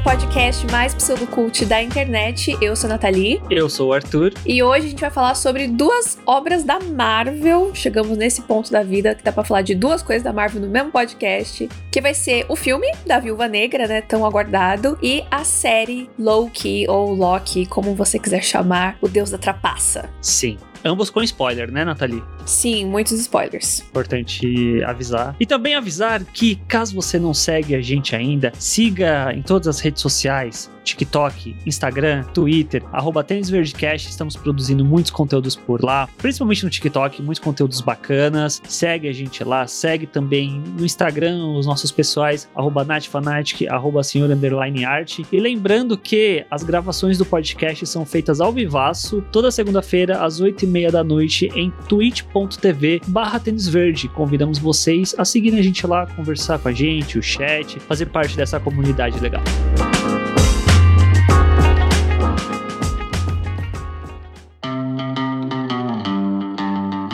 o podcast mais pseudocult da internet. Eu sou a Nathalie. Eu sou o Arthur. E hoje a gente vai falar sobre duas obras da Marvel. Chegamos nesse ponto da vida que dá pra falar de duas coisas da Marvel no mesmo podcast. Que vai ser o filme da Viúva Negra, né? Tão aguardado. E a série Loki, ou Loki, como você quiser chamar, o Deus da Trapaça. Sim. Ambos com spoiler, né, Nathalie? Sim, muitos spoilers. Importante avisar. E também avisar que, caso você não segue a gente ainda, siga em todas as redes sociais. TikTok, Instagram, Twitter, arroba TênisVerdecast, estamos produzindo muitos conteúdos por lá, principalmente no TikTok, muitos conteúdos bacanas. Segue a gente lá, segue também no Instagram os nossos pessoais, arroba NatFanatic, arroba Senhor Underline. E lembrando que as gravações do podcast são feitas ao vivaço, toda segunda-feira, às 8h30 da noite, em twitch.tv barra Tênis Verde. Convidamos vocês a seguirem a gente lá, conversar com a gente, o chat, fazer parte dessa comunidade legal.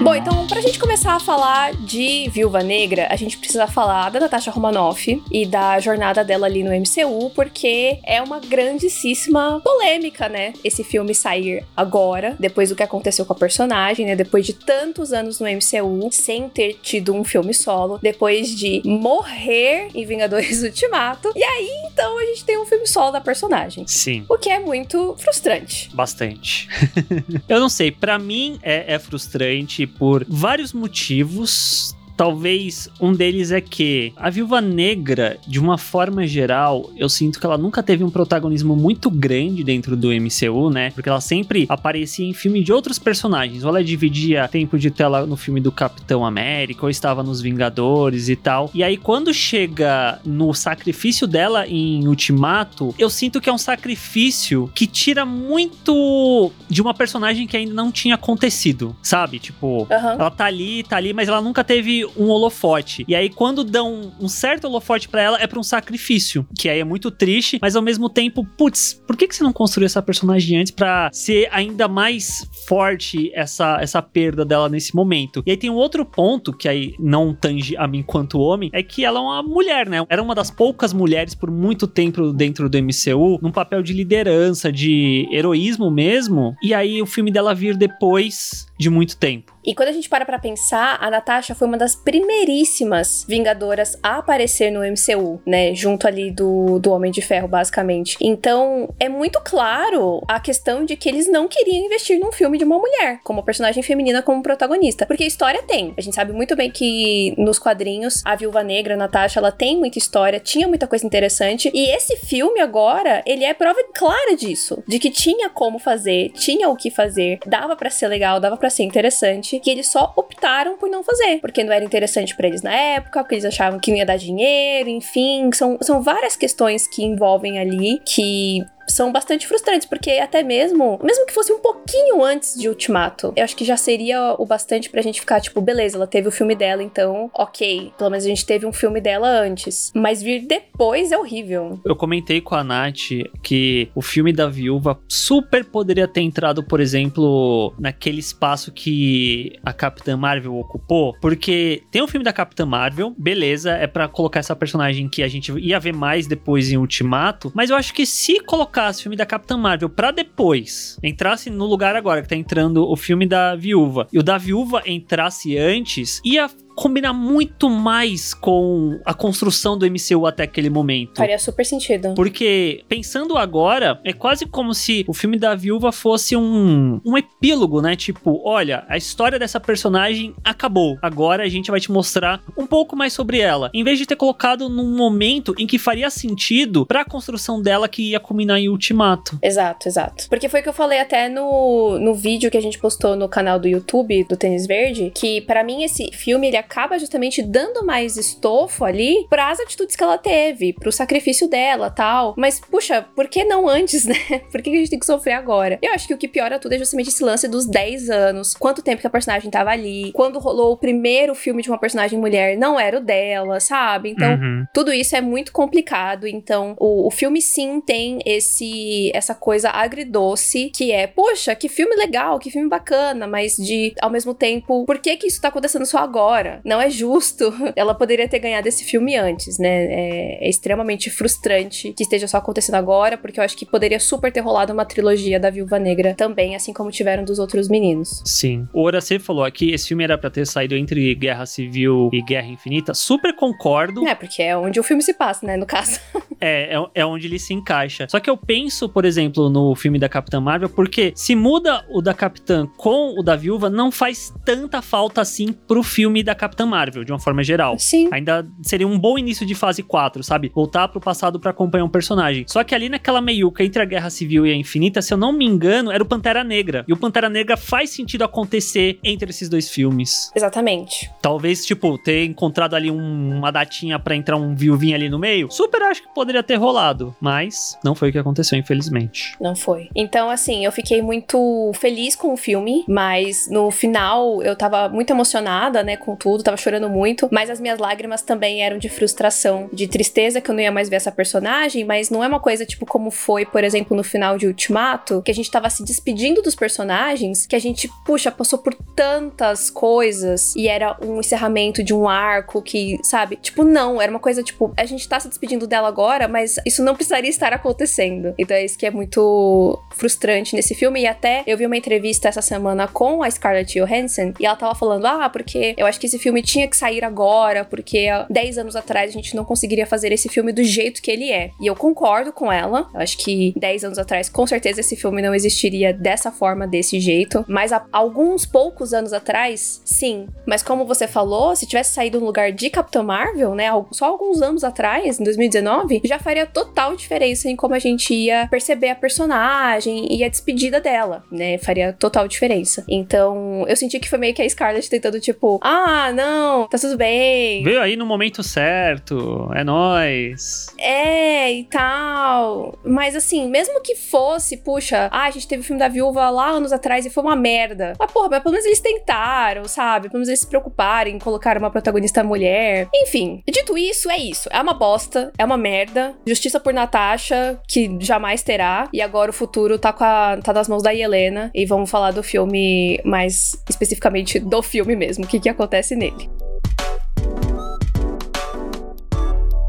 Bom, então, pra gente começar a falar de Viúva Negra, a gente precisa falar da Natasha Romanoff e da jornada dela ali no MCU, porque é uma grandíssima polêmica, né? Esse filme sair agora, depois do que aconteceu com a personagem, né? Depois de tantos anos no MCU, sem ter tido um filme solo, depois de morrer em Vingadores Ultimato. E aí, então, a gente tem um filme solo da personagem. Sim. O que é muito frustrante. Bastante. Eu não sei, para mim é, é frustrante por vários motivos. Talvez um deles é que a Viúva Negra, de uma forma geral, eu sinto que ela nunca teve um protagonismo muito grande dentro do MCU, né? Porque ela sempre aparecia em filme de outros personagens. Ou ela dividia tempo de tela no filme do Capitão América, ou estava nos Vingadores e tal. E aí, quando chega no sacrifício dela em Ultimato, eu sinto que é um sacrifício que tira muito de uma personagem que ainda não tinha acontecido, sabe? Tipo, Uhum. ela tá ali, tá ali, mas ela nunca teve um holofote. E aí, quando dão um certo holofote pra ela, é pra um sacrifício. Que aí é muito triste, mas ao mesmo tempo, putz, por que, que você não construiu essa personagem antes pra ser ainda mais forte essa, essa perda dela nesse momento? E aí tem um outro ponto que aí não tange a mim quanto homem, é que ela é uma mulher, né? Era uma das poucas mulheres por muito tempo dentro do MCU, num papel de liderança, de heroísmo mesmo. E aí o filme dela vir depois de muito tempo. E quando a gente para pra pensar, a Natasha foi uma das primeiríssimas Vingadoras a aparecer no MCU, né? Junto ali do, do Homem de Ferro, basicamente. Então, é muito claro a questão de que eles não queriam investir num filme de uma mulher, como personagem feminina como protagonista. Porque história tem. A gente sabe muito bem que nos quadrinhos, a Viúva Negra, a Natasha, ela tem muita história, tinha muita coisa interessante. E esse filme agora, ele é prova clara disso. De que tinha como fazer, tinha o que fazer, dava pra ser legal, dava pra ser interessante, que eles só optaram por não fazer, porque não era interessante pra eles na época, porque eles achavam que não ia dar dinheiro, enfim, são, são várias questões que envolvem ali que são bastante frustrantes, porque até mesmo, mesmo que fosse um pouquinho antes de Ultimato, eu acho que já seria o bastante pra gente ficar tipo, beleza, ela teve o filme dela, então, ok, pelo menos a gente teve um filme dela antes. Mas vir depois é horrível. Eu comentei com a Nath que o filme da viúva super poderia ter entrado, por exemplo, naquele espaço que a Capitã Marvel ocupou, porque tem o filme da Capitã Marvel, beleza, é pra colocar essa personagem que a gente ia ver mais depois em Ultimato, mas eu acho que se colocasse o filme da Capitã Marvel pra depois, entrasse no lugar agora que tá entrando o filme da viúva, e o da viúva entrasse antes, ia combinar muito mais com a construção do MCU até aquele momento. Faria super sentido. Porque, pensando agora, é quase como se o filme da viúva fosse um, um epílogo, né? Tipo, olha, a história dessa personagem acabou. Agora a gente vai te mostrar um pouco mais sobre ela. Em vez de ter colocado num momento em que faria sentido pra construção dela que ia culminar em Ultimato. Exato, exato. Porque foi o que eu falei até no, no vídeo que a gente postou no canal do YouTube do Tênis Verde, que pra mim esse filme ele acaba justamente dando mais estofo ali pras atitudes que ela teve, pro sacrifício dela, tal. Mas puxa, por que não antes, né? Por que a gente tem que sofrer agora? Eu acho que o que piora tudo é justamente esse lance dos 10 anos, quanto tempo que a personagem tava ali, quando rolou o primeiro filme de uma personagem mulher, não era o dela, sabe? Então, Uhum. tudo isso é muito complicado. Então, o, o filme sim tem esse essa coisa agridoce que é, poxa, que filme legal, que filme bacana, mas de ao mesmo tempo, por que que isso tá acontecendo só agora? Não é justo. Ela poderia ter ganhado esse filme antes, né? É, é extremamente frustrante que esteja só acontecendo agora, porque eu acho que poderia super ter rolado uma trilogia da Viúva Negra também, assim como tiveram dos outros meninos. Sim. O Horace falou aqui, esse filme era pra ter saído entre Guerra Civil e Guerra Infinita. Super concordo. É, porque é onde o filme se passa, né, no caso. é, é, é onde ele se encaixa. Só que eu penso, por exemplo, no filme da Capitã Marvel, porque se muda o da Capitã com o da Viúva, não faz tanta falta assim pro filme da Capitã Marvel, de uma forma geral. Sim. Ainda seria um bom início de fase 4, sabe? Voltar pro passado para acompanhar um personagem. Só que ali naquela meiuca entre a Guerra Civil e a Infinita, se eu não me engano, era o Pantera Negra. E o Pantera Negra faz sentido acontecer entre esses dois filmes. Exatamente. Talvez, tipo, ter encontrado ali um, uma datinha para entrar um viuvinho ali no meio. Super acho que poderia ter rolado. Mas não foi o que aconteceu, infelizmente. Não foi. Então, assim, eu fiquei muito feliz com o filme, mas no final eu tava muito emocionada, né, com tudo, tava chorando muito, mas as minhas lágrimas também eram de frustração, de tristeza que eu não ia mais ver essa personagem, mas não é uma coisa tipo como foi, por exemplo, no final de Ultimato, que a gente tava se despedindo dos personagens, que a gente, puxa, passou por tantas coisas e era um encerramento de um arco que, sabe? Tipo, não, era uma coisa tipo, a gente tá se despedindo dela agora, mas isso não precisaria estar acontecendo. Então é isso que é muito frustrante nesse filme. E até eu vi uma entrevista essa semana com a Scarlett Johansson e ela tava falando: ah, porque eu acho que esse filme tinha que sair agora, porque 10 anos atrás a gente não conseguiria fazer esse filme do jeito que ele é. E eu concordo com ela. Eu acho que 10 anos atrás, com certeza, esse filme não existiria dessa forma, desse jeito. Mas há alguns poucos anos atrás, sim. Mas como você falou, se tivesse saído no lugar de Capitão Marvel, né? Só alguns anos atrás, em 2019, já faria total diferença em como a gente ia perceber a personagem e a despedida dela, né? Faria total diferença. Então, eu senti que foi meio que a Scarlett tentando, tipo, ah, não, tá tudo bem. Veio aí no momento certo, é nós. É, e tal. Mas assim, mesmo que fosse, puxa, ah, a gente teve o filme da viúva lá anos atrás e foi uma merda. Mas, porra, mas pelo menos eles tentaram, sabe? Pelo menos eles se preocuparem em colocar uma protagonista mulher. Enfim, dito isso, é isso. É uma bosta, é uma merda. Justiça por Natasha, que jamais terá. E agora o futuro tá, com a, tá nas mãos da Helena. E vamos falar do filme mais especificamente do filme mesmo. O que, que acontece nele.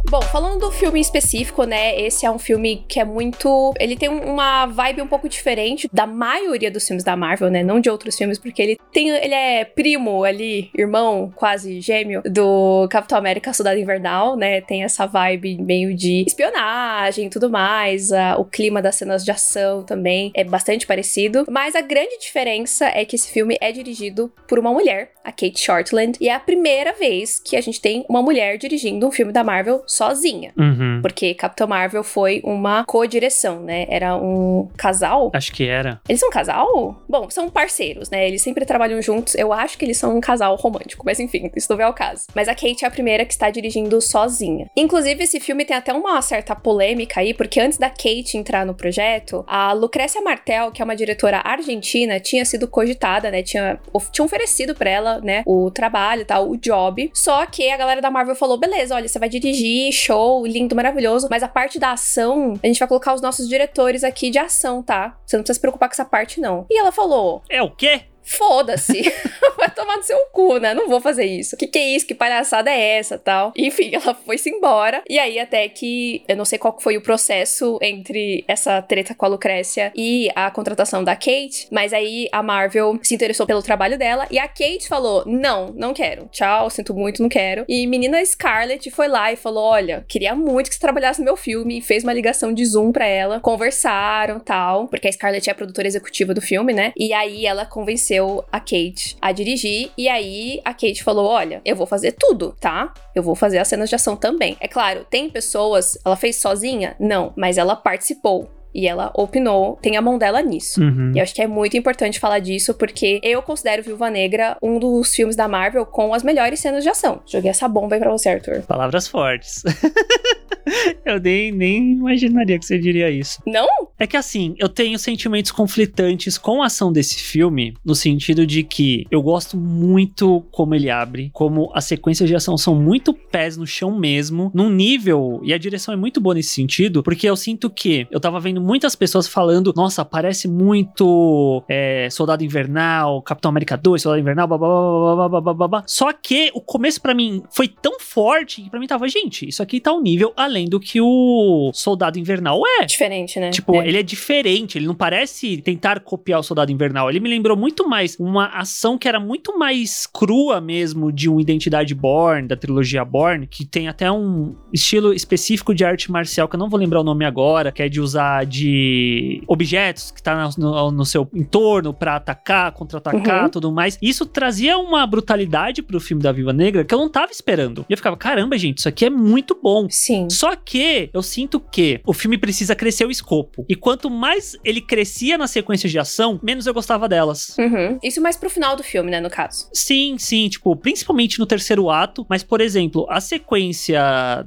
Bom, falando do filme específico, né? Esse é um filme que é muito. Ele tem uma vibe um pouco diferente da maioria dos filmes da Marvel, né? Não de outros filmes, porque ele tem. Ele é primo ali, irmão, quase gêmeo, do Capitão América Soldado Invernal, né? Tem essa vibe meio de espionagem e tudo mais. A, o clima das cenas de ação também é bastante parecido. Mas a grande diferença é que esse filme é dirigido por uma mulher, a Kate Shortland, e é a primeira vez que a gente tem uma mulher dirigindo um filme da Marvel sozinha. Uhum. Porque Capitão Marvel foi uma co-direção, né? Era um casal. Acho que era. Eles são um casal? Bom, são parceiros, né? Eles sempre trabalham juntos. Eu acho que eles são um casal romântico, mas enfim, isso não é o caso. Mas a Kate é a primeira que está dirigindo sozinha. Inclusive, esse filme tem até uma certa polêmica aí, porque antes da Kate entrar no projeto, a Lucrécia Martel, que é uma diretora argentina, tinha sido cogitada, né? Tinha, tinha oferecido para ela, né, o trabalho e tal, o job. Só que a galera da Marvel falou: beleza, olha, você vai dirigir show, lindo, maravilhoso. Mas a parte da ação, a gente vai colocar os nossos diretores aqui de ação, tá? Você não precisa se preocupar com essa parte, não. E ela falou: É o quê? Foda-se, vai tomar no seu cu, né? Não vou fazer isso. Que que é isso? Que palhaçada é essa, tal? Enfim, ela foi-se embora. E aí até que eu não sei qual foi o processo entre essa treta com a Lucrécia e a contratação da Kate, mas aí a Marvel se interessou pelo trabalho dela e a Kate falou: "Não, não quero. Tchau, sinto muito, não quero". E menina Scarlett foi lá e falou: "Olha, queria muito que você trabalhasse no meu filme" e fez uma ligação de Zoom para ela, conversaram, tal, porque a Scarlett é a produtora executiva do filme, né? E aí ela convenceu convenceu a Kate a dirigir. E aí a Kate falou: Olha, eu vou fazer tudo, tá? Eu vou fazer as cenas de ação também. É claro, tem pessoas. Ela fez sozinha? Não, mas ela participou. E ela opinou, tem a mão dela nisso. Uhum. E eu acho que é muito importante falar disso, porque eu considero Viúva Negra um dos filmes da Marvel com as melhores cenas de ação. Joguei essa bomba aí pra você, Arthur. Palavras fortes. eu nem, nem imaginaria que você diria isso. Não? É que assim, eu tenho sentimentos conflitantes com a ação desse filme, no sentido de que eu gosto muito como ele abre, como as sequências de ação são muito pés no chão mesmo, num nível, e a direção é muito boa nesse sentido, porque eu sinto que eu tava vendo muitas pessoas falando, nossa, parece muito é, Soldado Invernal, Capitão América 2, Soldado Invernal, babá, Só que o começo para mim foi tão forte que pra mim tava, gente, isso aqui tá um nível além do que o Soldado Invernal é. Diferente, né? Tipo, é. ele é diferente, ele não parece tentar copiar o Soldado Invernal. Ele me lembrou muito mais uma ação que era muito mais crua mesmo de uma Identidade Born, da trilogia Born, que tem até um estilo específico de arte marcial, que eu não vou lembrar o nome agora, que é de usar de objetos que tá no, no seu entorno para atacar, contra-atacar, uhum. tudo mais. Isso trazia uma brutalidade pro filme da Viva Negra que eu não tava esperando. E eu ficava, caramba, gente, isso aqui é muito bom. Sim. Só que eu sinto que o filme precisa crescer o escopo. E quanto mais ele crescia nas sequências de ação, menos eu gostava delas. Uhum. Isso mais pro final do filme, né, no caso. Sim, sim, tipo, principalmente no terceiro ato. Mas, por exemplo, a sequência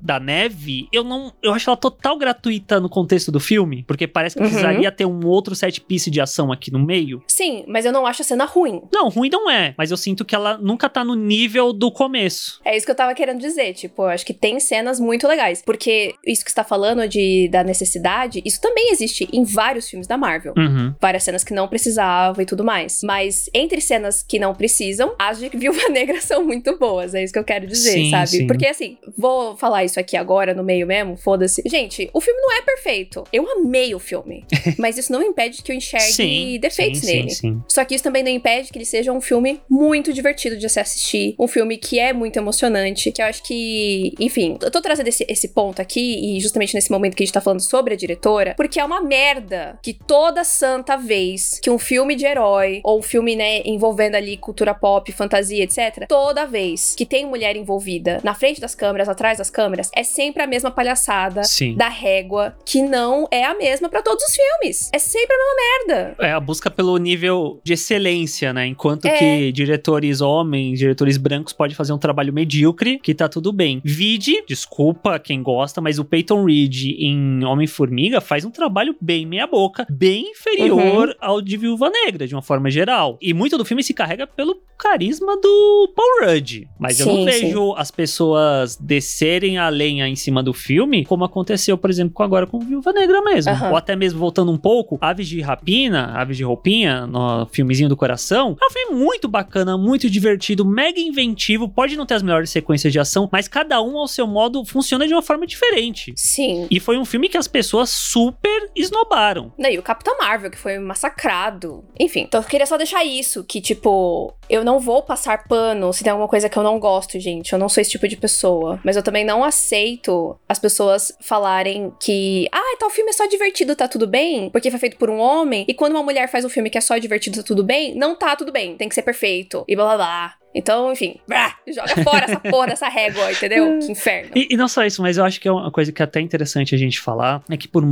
da neve, eu não. Eu acho ela total gratuita no contexto do filme. Porque parece que uhum. precisaria ter um outro set piece de ação aqui no meio. Sim, mas eu não acho a cena ruim. Não, ruim não é. Mas eu sinto que ela nunca tá no nível do começo. É isso que eu tava querendo dizer. Tipo, eu acho que tem cenas muito legais. Porque isso que você tá falando de, da necessidade, isso também existe em vários filmes da Marvel. Uhum. Várias cenas que não precisavam e tudo mais. Mas entre cenas que não precisam, as de Viúva Negra são muito boas. É isso que eu quero dizer, sim, sabe? Sim. Porque assim, vou falar isso aqui agora no meio mesmo, foda-se. Gente, o filme não é perfeito. Eu amei o filme. mas isso não impede que eu enxergue sim, defeitos nele. Só que isso também não impede que ele seja um filme muito divertido de se assistir. Um filme que é muito emocionante. Que eu acho que, enfim, eu tô trazendo esse, esse ponto aqui, e justamente nesse momento que a gente tá falando sobre a diretora, porque é uma merda que toda santa vez que um filme de herói, ou um filme, né, envolvendo ali cultura pop, fantasia, etc., toda vez que tem mulher envolvida na frente das câmeras, atrás das câmeras, é sempre a mesma palhaçada Sim. da régua, que não é a mesma para todos os filmes. É sempre a mesma merda. É a busca pelo nível de excelência, né? Enquanto é. que diretores homens, diretores brancos pode fazer um trabalho medíocre, que tá tudo bem. Vide, desculpa quem gosta, mas o Peyton Reed em Homem-Formiga faz um trabalho bem meia-boca, bem inferior uhum. ao de Viúva Negra, de uma forma geral. E muito do filme se carrega pelo carisma do Paul Rudd. Mas sim, eu não vejo sim. as pessoas descerem a lenha em cima do filme, como aconteceu, por exemplo, agora com Viúva Negra mesmo. Uhum. Ou até mesmo voltando um pouco, Aves de Rapina, Aves de Roupinha, no filmezinho do coração, é um filme muito bacana, muito divertido, mega inventivo, pode não ter as melhores sequências de ação, mas cada um ao seu modo funciona de uma forma diferente. Sim. E foi um filme que as pessoas super esnobaram. E o Capitão Marvel, que foi massacrado. Enfim, então eu queria só deixar isso, que tipo, eu não vou passar pano se tem alguma coisa que eu não gosto, gente. Eu não sou esse tipo de pessoa. Mas eu também não aceito as pessoas falarem que, ah, tal filme é só divertido, tá tudo bem, porque foi feito por um homem. E quando uma mulher faz um filme que é só divertido, tá tudo bem, não tá tudo bem. Tem que ser perfeito. E blá blá blá. Então, enfim, brá, joga fora essa porra dessa régua, entendeu? Que inferno. E, e, não só isso, mas eu acho que é uma coisa que é até interessante a gente falar, é que por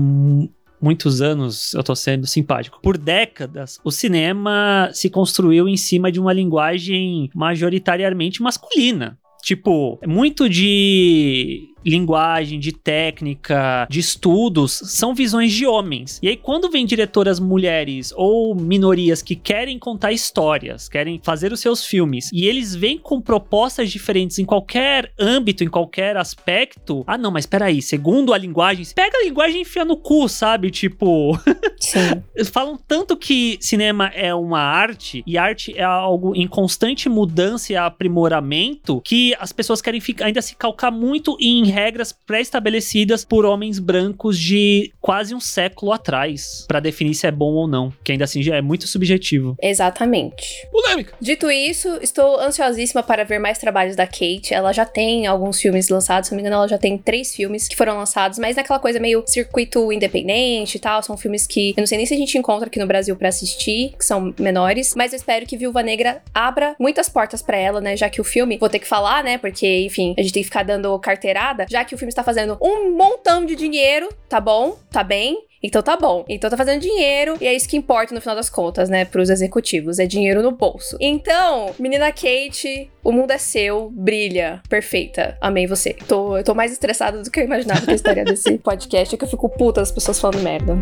muitos anos eu tô sendo simpático. Por décadas, o cinema se construiu em cima de uma linguagem majoritariamente masculina. Tipo, muito de linguagem, de técnica, de estudos, são visões de homens. E aí, quando vem diretoras mulheres ou minorias que querem contar histórias, querem fazer os seus filmes, e eles vêm com propostas diferentes em qualquer âmbito, em qualquer aspecto, ah, não, mas peraí, segundo a linguagem, pega a linguagem e enfia no cu, sabe? Tipo. Sim. Falam tanto que cinema é uma arte e arte é algo em constante mudança e aprimoramento que as pessoas querem ficar, ainda se calcar muito em regras pré-estabelecidas por homens brancos de quase um século atrás para definir se é bom ou não, que ainda assim já é muito subjetivo. Exatamente. Polêmica. Dito isso, estou ansiosíssima para ver mais trabalhos da Kate. Ela já tem alguns filmes lançados, se não me engano, ela já tem três filmes que foram lançados, mas naquela coisa meio circuito independente e tal. São filmes que eu não sei nem se a gente encontra aqui no Brasil para assistir, que são menores, mas eu espero que Viúva Negra abra muitas portas para ela, né? Já que o filme, vou ter que falar, né? Porque, enfim, a gente tem que ficar dando carteirada já que o filme está fazendo um montão de dinheiro, tá bom? Tá bem? Então tá bom. Então tá fazendo dinheiro e é isso que importa no final das contas, né, pros executivos, é dinheiro no bolso. Então, menina Kate, o mundo é seu, brilha, perfeita. Amei você. Tô, eu tô mais estressada do que eu imaginava com a história desse podcast, é que eu fico puta das pessoas falando merda.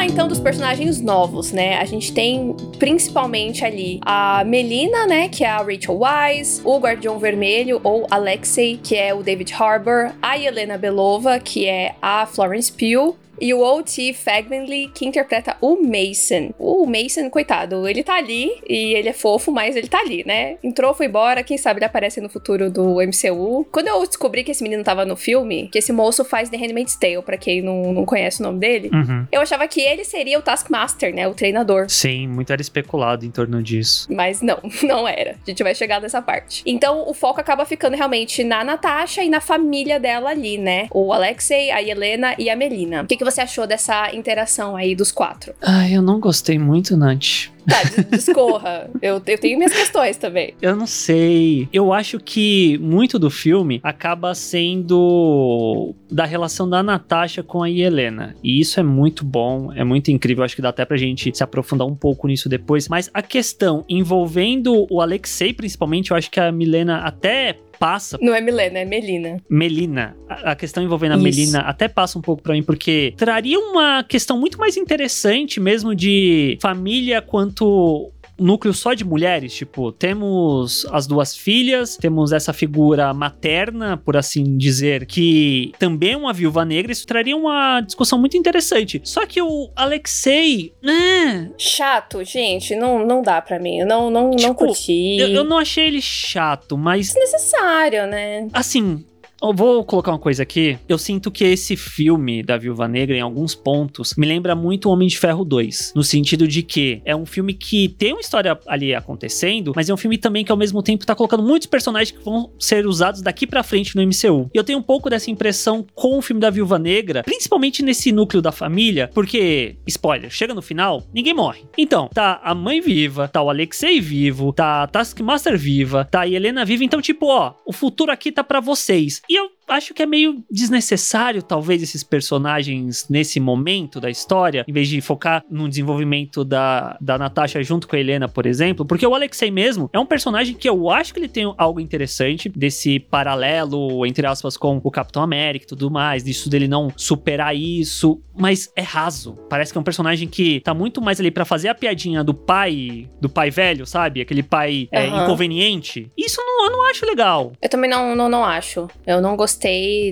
Falar então dos personagens novos, né? A gente tem principalmente ali a Melina, né, que é a Rachel Wise, o Guardião Vermelho ou Alexei, que é o David Harbour, a Helena Belova, que é a Florence Pugh, e o O.T. Fagmanley, que interpreta o Mason. O Mason, coitado, ele tá ali e ele é fofo, mas ele tá ali, né? Entrou, foi embora, quem sabe ele aparece no futuro do MCU. Quando eu descobri que esse menino tava no filme, que esse moço faz The Handmaid's Tale, pra quem não, não conhece o nome dele, Uhum. eu achava que ele seria o Taskmaster, né? O treinador. Sim, muito era especulado em torno disso. Mas não, não era. A gente vai chegar nessa parte. Então o foco acaba ficando realmente na Natasha e na família dela ali, né? O Alexei, a Helena e a Melina. O que, que você achou dessa interação aí dos quatro? Ai, eu não gostei muito, Nath. Tá, discorra. eu, eu tenho minhas questões também. Eu não sei. Eu acho que muito do filme acaba sendo da relação da Natasha com a Helena. E isso é muito bom, é muito incrível. Acho que dá até pra gente se aprofundar um pouco nisso depois. Mas a questão envolvendo o Alexei, principalmente, eu acho que a Milena até passa Não é Milena, é Melina. Melina. A a questão envolvendo a Isso. Melina até passa um pouco pra mim, porque traria uma questão muito mais interessante mesmo de família quanto núcleo só de mulheres, tipo, temos as duas filhas, temos essa figura materna, por assim dizer, que também é uma viúva negra, isso traria uma discussão muito interessante. Só que o Alexei, né, Chato, gente, não, não dá pra mim. Eu não, não, não Tipo, curti. eu, eu não achei ele chato, mas Necessário, né? Assim, eu vou colocar uma coisa aqui. Eu sinto que esse filme da Viúva Negra, em alguns pontos, me lembra muito Homem de Ferro 2. No sentido de que é um filme que tem uma história ali acontecendo, mas é um filme também que ao mesmo tempo tá colocando muitos personagens que vão ser usados daqui pra frente no MCU. E eu tenho um pouco dessa impressão com o filme da Viúva Negra, principalmente nesse núcleo da família, porque, spoiler, chega no final, ninguém morre. Então, tá a mãe viva, tá o Alexei vivo, tá a Taskmaster viva, tá a Helena viva. Então, tipo, ó, o futuro aqui tá pra vocês. E eu acho que é meio desnecessário, talvez, esses personagens nesse momento da história, em vez de focar no desenvolvimento da, da Natasha junto com a Helena, por exemplo, porque o Alexei mesmo é um personagem que eu acho que ele tem algo interessante desse paralelo, entre aspas, com o Capitão América e tudo mais, disso dele não superar isso, mas é raso. Parece que é um personagem que tá muito mais ali pra fazer a piadinha do pai, do pai velho, sabe? Aquele pai é, Aham. inconveniente. Isso não, eu não acho legal. Eu também não, não, não acho. Eu não gostei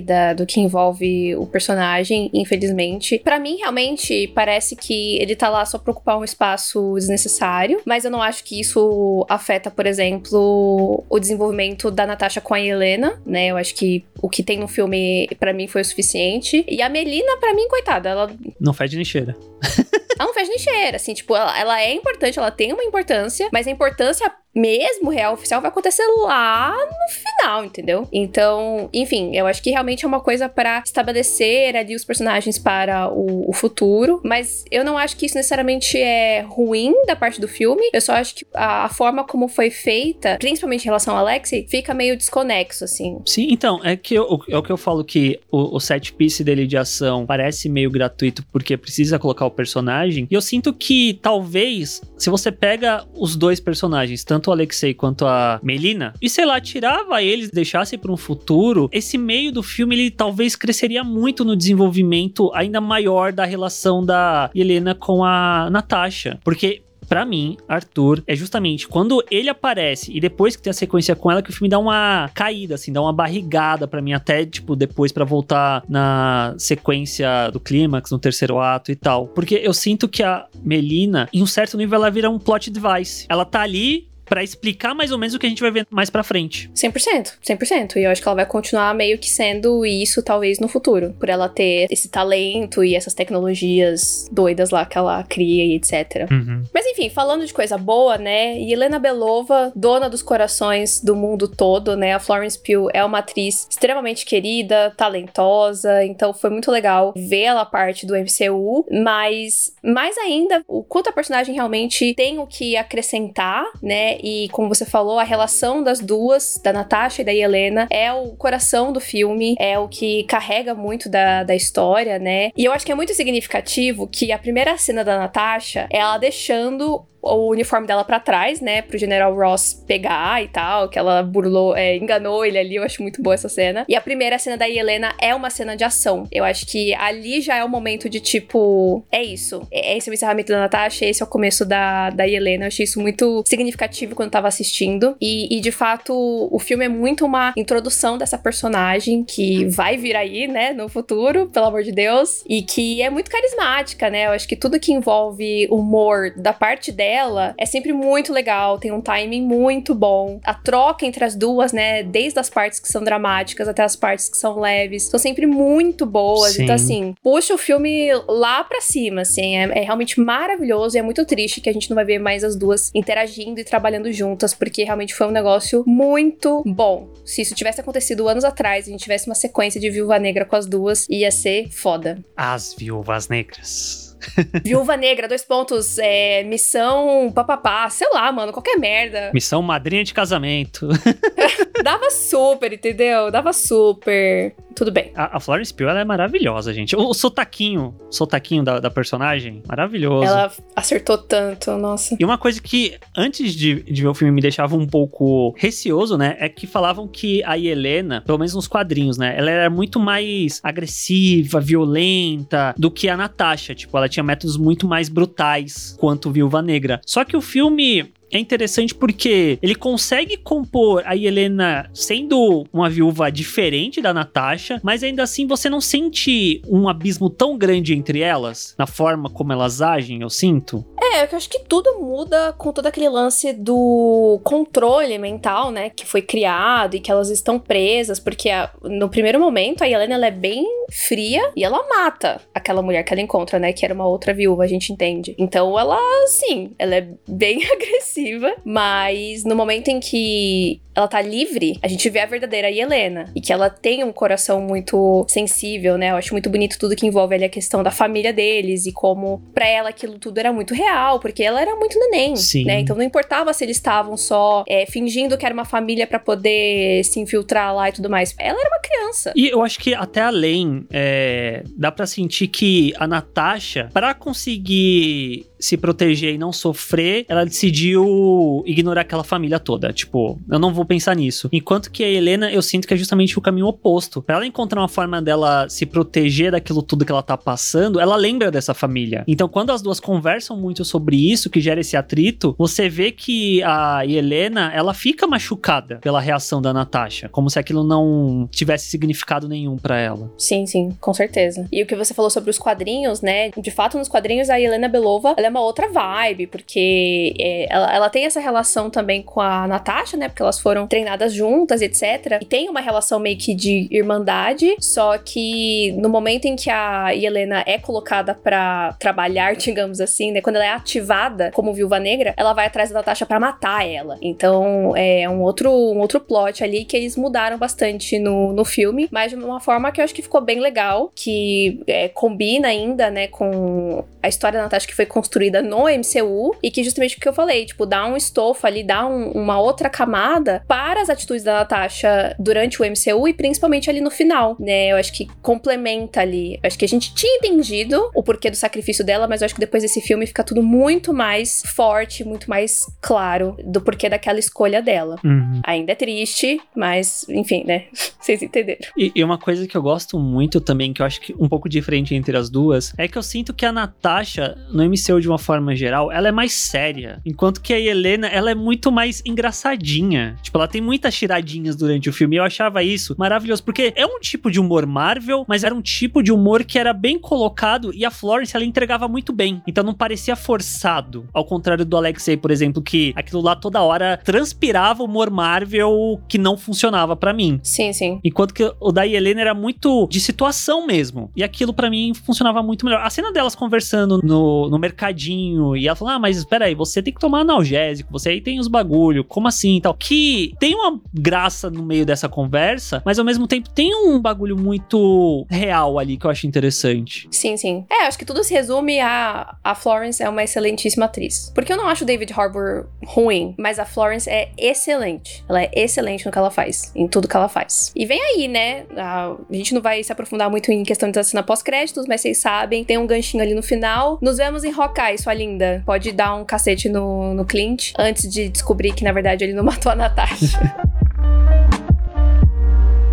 da- do que envolve o personagem, infelizmente. Pra mim, realmente, parece que ele tá lá só pra ocupar um espaço desnecessário, mas eu não acho que isso afeta, por exemplo, o desenvolvimento da Natasha com a Helena, né? Eu acho que o que tem no filme, pra mim, foi o suficiente. E a Melina, pra mim, coitada, ela Não fede nem cheira. ela não faz nem cheira, assim, tipo, ela, ela é importante, ela tem uma importância, mas a importância mesmo real oficial vai acontecer lá no final, entendeu? Então, enfim, eu acho que realmente é uma coisa pra estabelecer ali os personagens para o, o futuro, mas eu não acho que isso necessariamente é ruim da parte do filme, eu só acho que a, a forma como foi feita, principalmente em relação ao Alexei, fica meio desconexo, assim. Sim, então, é que eu, é o que eu falo que o, o set piece dele de ação parece meio gratuito porque precisa colocar o personagem. E eu sinto que talvez, se você pega os dois personagens, tanto o Alexei quanto a Melina, e sei lá, tirava eles, deixasse para um futuro, esse meio do filme ele talvez cresceria muito no desenvolvimento ainda maior da relação da Helena com a Natasha. Porque Pra mim, Arthur é justamente quando ele aparece e depois que tem a sequência com ela que o filme dá uma caída, assim, dá uma barrigada pra mim, até, tipo, depois pra voltar na sequência do clímax, no terceiro ato e tal. Porque eu sinto que a Melina, em um certo nível, ela vira um plot device. Ela tá ali pra explicar mais ou menos o que a gente vai ver mais pra frente. 100%, 100%. E eu acho que ela vai continuar meio que sendo isso, talvez, no futuro. Por ela ter esse talento e essas tecnologias doidas lá que ela cria e etc. Uhum. Mas enfim, falando de coisa boa, né? Helena Belova, dona dos corações do mundo todo, né? A Florence Pugh é uma atriz extremamente querida, talentosa, então foi muito legal ver ela parte do MCU, mas mais ainda, o quanto a personagem realmente tem o que acrescentar, né? E como você falou, a relação das duas, da Natasha e da Helena, é o coração do filme, é o que carrega muito da, da história, né? E eu acho que é muito significativo que a primeira cena da Natasha ela deixando o uniforme dela para trás, né, pro General Ross pegar e tal, que ela burlou, é, enganou ele ali, eu acho muito boa essa cena. E a primeira cena da Helena é uma cena de ação. Eu acho que ali já é o momento de tipo, é isso. É, esse é o encerramento da Natasha, esse é o começo da, da Helena. Eu achei isso muito significativo quando tava assistindo. E, e de fato, o filme é muito uma introdução dessa personagem que vai vir aí, né, no futuro, pelo amor de Deus, e que é muito carismática, né? Eu acho que tudo que envolve humor da parte dela é sempre muito legal, tem um timing muito bom. A troca entre as duas, né, desde as partes que são dramáticas até as partes que são leves, são sempre muito boas. Sim. Então, assim, puxa o filme lá pra cima, assim, é, é realmente maravilhoso e é muito triste que a gente não vai ver mais as duas interagindo e trabalhando juntas, porque realmente foi um negócio muito bom. Se isso tivesse acontecido anos atrás, a gente tivesse uma sequência de Viúva Negra com as duas, ia ser foda. As viúvas negras. Viúva Negra, dois pontos, é, missão papapá, sei lá, mano, qualquer merda. Missão madrinha de casamento. Dava super, entendeu? Dava super. Tudo bem. A, a Florence Pugh, ela é maravilhosa, gente. O, o sotaquinho, o sotaquinho da, da personagem, maravilhoso. Ela acertou tanto, nossa. E uma coisa que, antes de, de ver o filme, me deixava um pouco receoso, né? É que falavam que a Helena, pelo menos nos quadrinhos, né? Ela era muito mais agressiva, violenta do que a Natasha. Tipo, ela tinha métodos muito mais brutais quanto Viúva Negra. Só que o filme é interessante porque ele consegue compor a Helena sendo uma viúva diferente da Natasha, mas ainda assim você não sente um abismo tão grande entre elas, na forma como elas agem, eu sinto. É, eu acho que tudo muda com todo aquele lance do controle mental, né, que foi criado e que elas estão presas, porque a, no primeiro momento a Helena ela é bem fria e ela mata aquela mulher que ela encontra, né, que era uma outra viúva, a gente entende. Então ela, sim, ela é bem agressiva mas no momento em que ela tá livre, a gente vê a verdadeira Helena. E que ela tem um coração muito sensível, né? Eu acho muito bonito tudo que envolve ali a questão da família deles e como para ela aquilo tudo era muito real, porque ela era muito neném, Sim. né? Então não importava se eles estavam só é, fingindo que era uma família para poder se infiltrar lá e tudo mais. Ela era uma criança. E eu acho que até além, é, dá para sentir que a Natasha, para conseguir se proteger e não sofrer, ela decidiu ignorar aquela família toda. Tipo, eu não vou pensar nisso. Enquanto que a Helena, eu sinto que é justamente o caminho oposto. Pra ela encontrar uma forma dela se proteger daquilo tudo que ela tá passando, ela lembra dessa família. Então, quando as duas conversam muito sobre isso, que gera esse atrito, você vê que a Helena, ela fica machucada pela reação da Natasha, como se aquilo não tivesse significado nenhum para ela. Sim, sim, com certeza. E o que você falou sobre os quadrinhos, né? De fato, nos quadrinhos, a Helena Belova, ela é uma outra vibe, porque é, ela, ela tem essa relação também com a Natasha, né? Porque elas foram treinadas juntas, etc. E tem uma relação meio que de irmandade, só que no momento em que a Helena é colocada para trabalhar, digamos assim, né? Quando ela é ativada como viúva negra, ela vai atrás da Natasha para matar ela. Então é um outro, um outro plot ali que eles mudaram bastante no, no filme, mas de uma forma que eu acho que ficou bem legal, que é, combina ainda, né, com a história da Natasha que foi construída no MCU e que justamente o que eu falei, tipo, dá um estofo ali, dá um, uma outra camada para as atitudes da Natasha durante o MCU e principalmente ali no final, né? Eu acho que complementa ali. Eu acho que a gente tinha entendido o porquê do sacrifício dela, mas eu acho que depois desse filme fica tudo muito mais forte, muito mais claro do porquê daquela escolha dela. Uhum. Ainda é triste, mas enfim, né? Vocês entenderam. E, e uma coisa que eu gosto muito também, que eu acho que um pouco diferente entre as duas, é que eu sinto que a Natasha, no MCU de uma forma geral, ela é mais séria. Enquanto que a Helena, ela é muito mais engraçadinha. Tipo, ela tem muitas tiradinhas durante o filme. E eu achava isso maravilhoso, porque é um tipo de humor Marvel, mas era um tipo de humor que era bem colocado e a Florence, ela entregava muito bem. Então não parecia forçado. Ao contrário do Alexei, por exemplo, que aquilo lá toda hora transpirava humor Marvel que não funcionava para mim. Sim, sim. Enquanto que o da Helena era muito de situação mesmo. E aquilo para mim funcionava muito melhor. A cena delas conversando no, no mercadinho e ela falando: Ah, mas espera aí, você tem que tomar analgésico, você aí tem os bagulho, como assim e tal. Que tem uma graça no meio dessa conversa, mas ao mesmo tempo tem um bagulho muito real ali que eu acho interessante. Sim, sim. É, acho que tudo se resume a a Florence é uma excelentíssima atriz. Porque eu não acho o David Harbour ruim, mas a Florence é excelente. Ela é excelente no que ela faz, em tudo que ela faz. E vem aí, né? A, gente não vai se aprofundar muito em questão de cena pós-créditos, mas vocês sabem, tem um ganchinho ali no final. Nos vemos em Hawkeye, sua linda. Pode dar um cacete no, no Clint antes de descobrir que, na verdade, ele não matou a Natasha.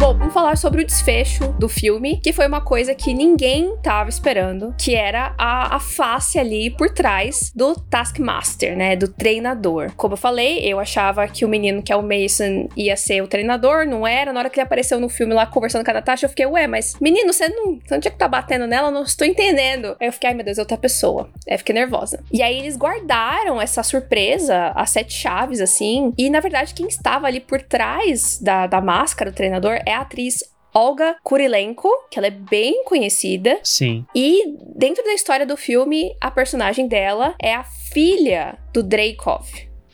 Bom, vamos falar sobre o desfecho do filme, que foi uma coisa que ninguém tava esperando, que era a, a face ali por trás do Taskmaster, né? Do treinador. Como eu falei, eu achava que o menino que é o Mason ia ser o treinador, não era. Na hora que ele apareceu no filme lá conversando com a Natasha, eu fiquei, ué, mas menino, você não, você não tinha que tá batendo nela? Eu não estou entendendo. Aí eu fiquei, ai meu Deus, é outra pessoa. Aí eu fiquei nervosa. E aí eles guardaram essa surpresa, as sete chaves, assim. E na verdade, quem estava ali por trás da, da máscara do treinador é a atriz Olga Kurilenko, que ela é bem conhecida. Sim. E dentro da história do filme, a personagem dela é a filha do Dreykov,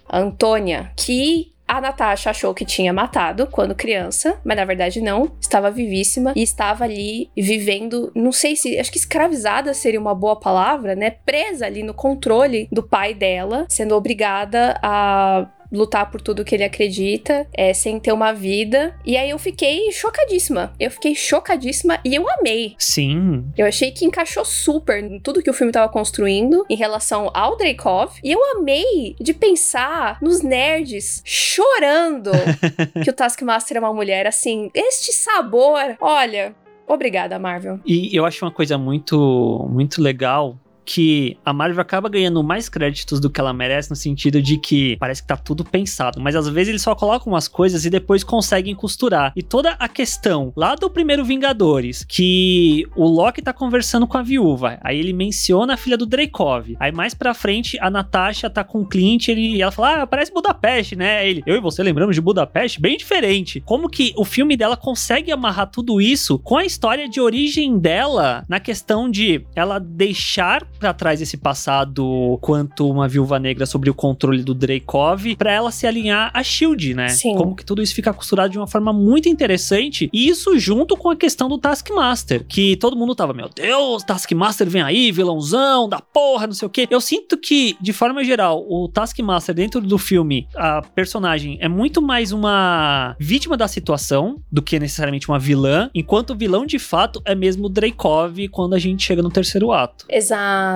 a Antônia, que a Natasha achou que tinha matado quando criança, mas na verdade não, estava vivíssima e estava ali vivendo, não sei se, acho que escravizada seria uma boa palavra, né? Presa ali no controle do pai dela, sendo obrigada a lutar por tudo que ele acredita, é, sem ter uma vida. E aí eu fiquei chocadíssima. Eu fiquei chocadíssima e eu amei. Sim. Eu achei que encaixou super em tudo que o filme tava construindo em relação ao Dreykov. E eu amei de pensar nos nerds chorando que o Taskmaster é uma mulher. Assim, este sabor. Olha, Obrigada, Marvel. E eu acho uma coisa muito, muito legal que a Marvel acaba ganhando mais créditos do que ela merece, no sentido de que parece que tá tudo pensado, mas às vezes eles só colocam umas coisas e depois conseguem costurar. E toda a questão lá do primeiro Vingadores, que o Loki tá conversando com a viúva, aí ele menciona a filha do Dreykov. Aí mais pra frente a Natasha tá com o Clint ele, e ela fala: Ah, parece Budapeste, né? Ele, eu e você lembramos de Budapeste? Bem diferente. Como que o filme dela consegue amarrar tudo isso com a história de origem dela na questão de ela deixar para trás esse passado quanto uma viúva negra sobre o controle do Dreykov para ela se alinhar a Shield, né? Sim. Como que tudo isso fica costurado de uma forma muito interessante e isso junto com a questão do Taskmaster, que todo mundo tava, meu Deus, Taskmaster vem aí, vilãozão da porra, não sei o quê. Eu sinto que, de forma geral, o Taskmaster dentro do filme, a personagem é muito mais uma vítima da situação do que necessariamente uma vilã, enquanto o vilão de fato é mesmo o Dreykov quando a gente chega no terceiro ato. Exato.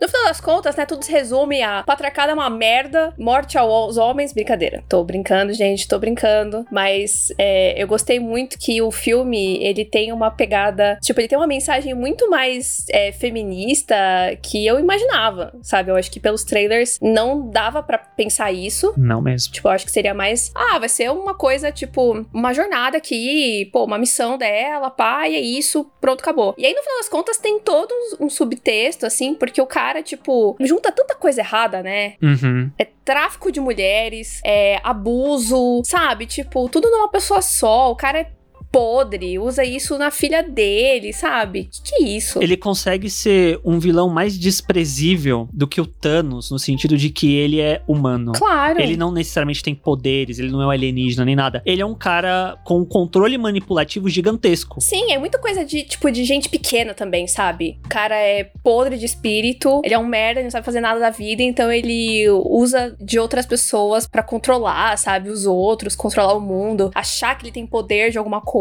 No final das contas, né, tudo se resume a patracada é uma merda, morte aos homens, brincadeira. Tô brincando, gente, tô brincando. Mas é, eu gostei muito que o filme, ele tem uma pegada, tipo, ele tem uma mensagem muito mais é, feminista que eu imaginava, sabe? Eu acho que pelos trailers não dava para pensar isso. Não mesmo. Tipo, eu acho que seria mais, ah, vai ser uma coisa, tipo, uma jornada aqui, pô, uma missão dela, pá, e é isso, pronto, acabou. E aí, no final das contas, tem todo um subtexto, assim, porque o cara, tipo, junta tanta coisa errada, né? Uhum. É tráfico de mulheres, é abuso, sabe? Tipo, tudo numa pessoa só. O cara é podre, usa isso na filha dele, sabe? Que que é isso? Ele consegue ser um vilão mais desprezível do que o Thanos, no sentido de que ele é humano. Claro. Ele não necessariamente tem poderes, ele não é um alienígena nem nada. Ele é um cara com um controle manipulativo gigantesco. Sim, é muita coisa de, tipo, de gente pequena também, sabe? O cara é podre de espírito, ele é um merda, ele não sabe fazer nada da vida, então ele usa de outras pessoas pra controlar, sabe? Os outros, controlar o mundo, achar que ele tem poder de alguma coisa.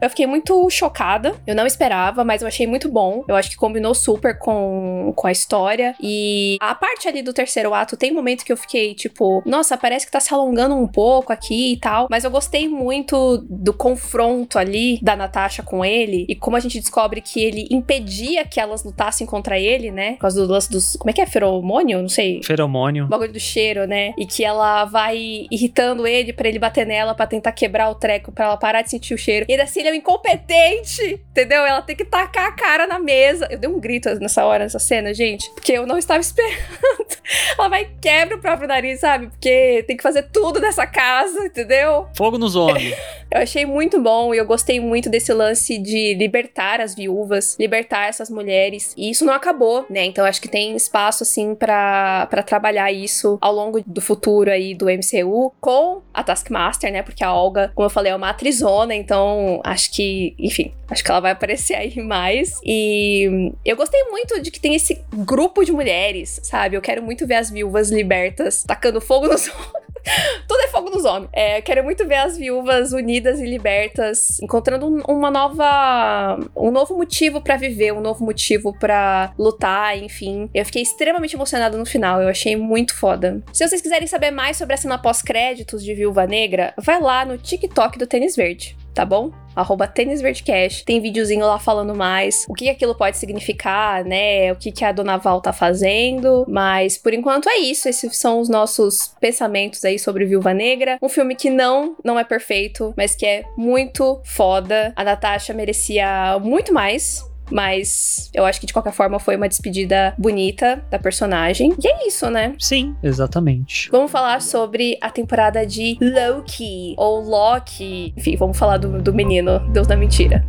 Eu fiquei muito chocada, eu não esperava, mas eu achei muito bom. Eu acho que combinou super com, com a história. E a parte ali do terceiro ato, tem momento que eu fiquei, tipo, nossa, parece que tá se alongando um pouco aqui e tal. Mas eu gostei muito do confronto ali da Natasha com ele. E como a gente descobre que ele impedia que elas lutassem contra ele, né? Por causa do lance dos. Como é que é? Feromônio? Não sei. Feromônio. O bagulho do cheiro, né? E que ela vai irritando ele pra ele bater nela pra tentar quebrar o treco pra ela parar de sentir o cheiro. E ainda assim ele é um incompetente, entendeu? Ela tem que tacar a cara na mesa. Eu dei um grito nessa hora, nessa cena, gente, porque eu não estava esperando. ela vai e quebra o próprio nariz, sabe? Porque tem que fazer tudo nessa casa, entendeu? Fogo nos olhos. Eu achei muito bom e eu gostei muito desse lance de libertar as viúvas, libertar essas mulheres. E isso não acabou, né? Então acho que tem espaço, assim, para trabalhar isso ao longo do futuro aí do MCU com a Taskmaster, né? Porque a Olga, como eu falei, é uma atrizona, então Então, acho que, enfim, acho que ela vai aparecer aí mais. E eu gostei muito de que tem esse grupo de mulheres, sabe? Eu quero muito ver as viúvas libertas tacando fogo nos Tudo é fogo nos homens. É, quero muito ver as viúvas unidas e libertas, encontrando uma nova. um novo motivo para viver, um novo motivo para lutar, enfim. Eu fiquei extremamente emocionada no final, eu achei muito foda. Se vocês quiserem saber mais sobre a cena pós-créditos de Viúva Negra, vai lá no TikTok do Tênis Verde tá bom? Arroba Tênis Verdecast. Tem videozinho lá falando mais o que aquilo pode significar, né? O que, que a Dona Val tá fazendo. Mas por enquanto é isso. Esses são os nossos pensamentos aí sobre Viúva Negra. Um filme que não, não é perfeito, mas que é muito foda. A Natasha merecia muito mais. Mas eu acho que de qualquer forma foi uma despedida bonita da personagem. E é isso, né? Sim, exatamente. Vamos falar sobre a temporada de Loki, ou Loki. Enfim, vamos falar do, do menino, Deus da Mentira.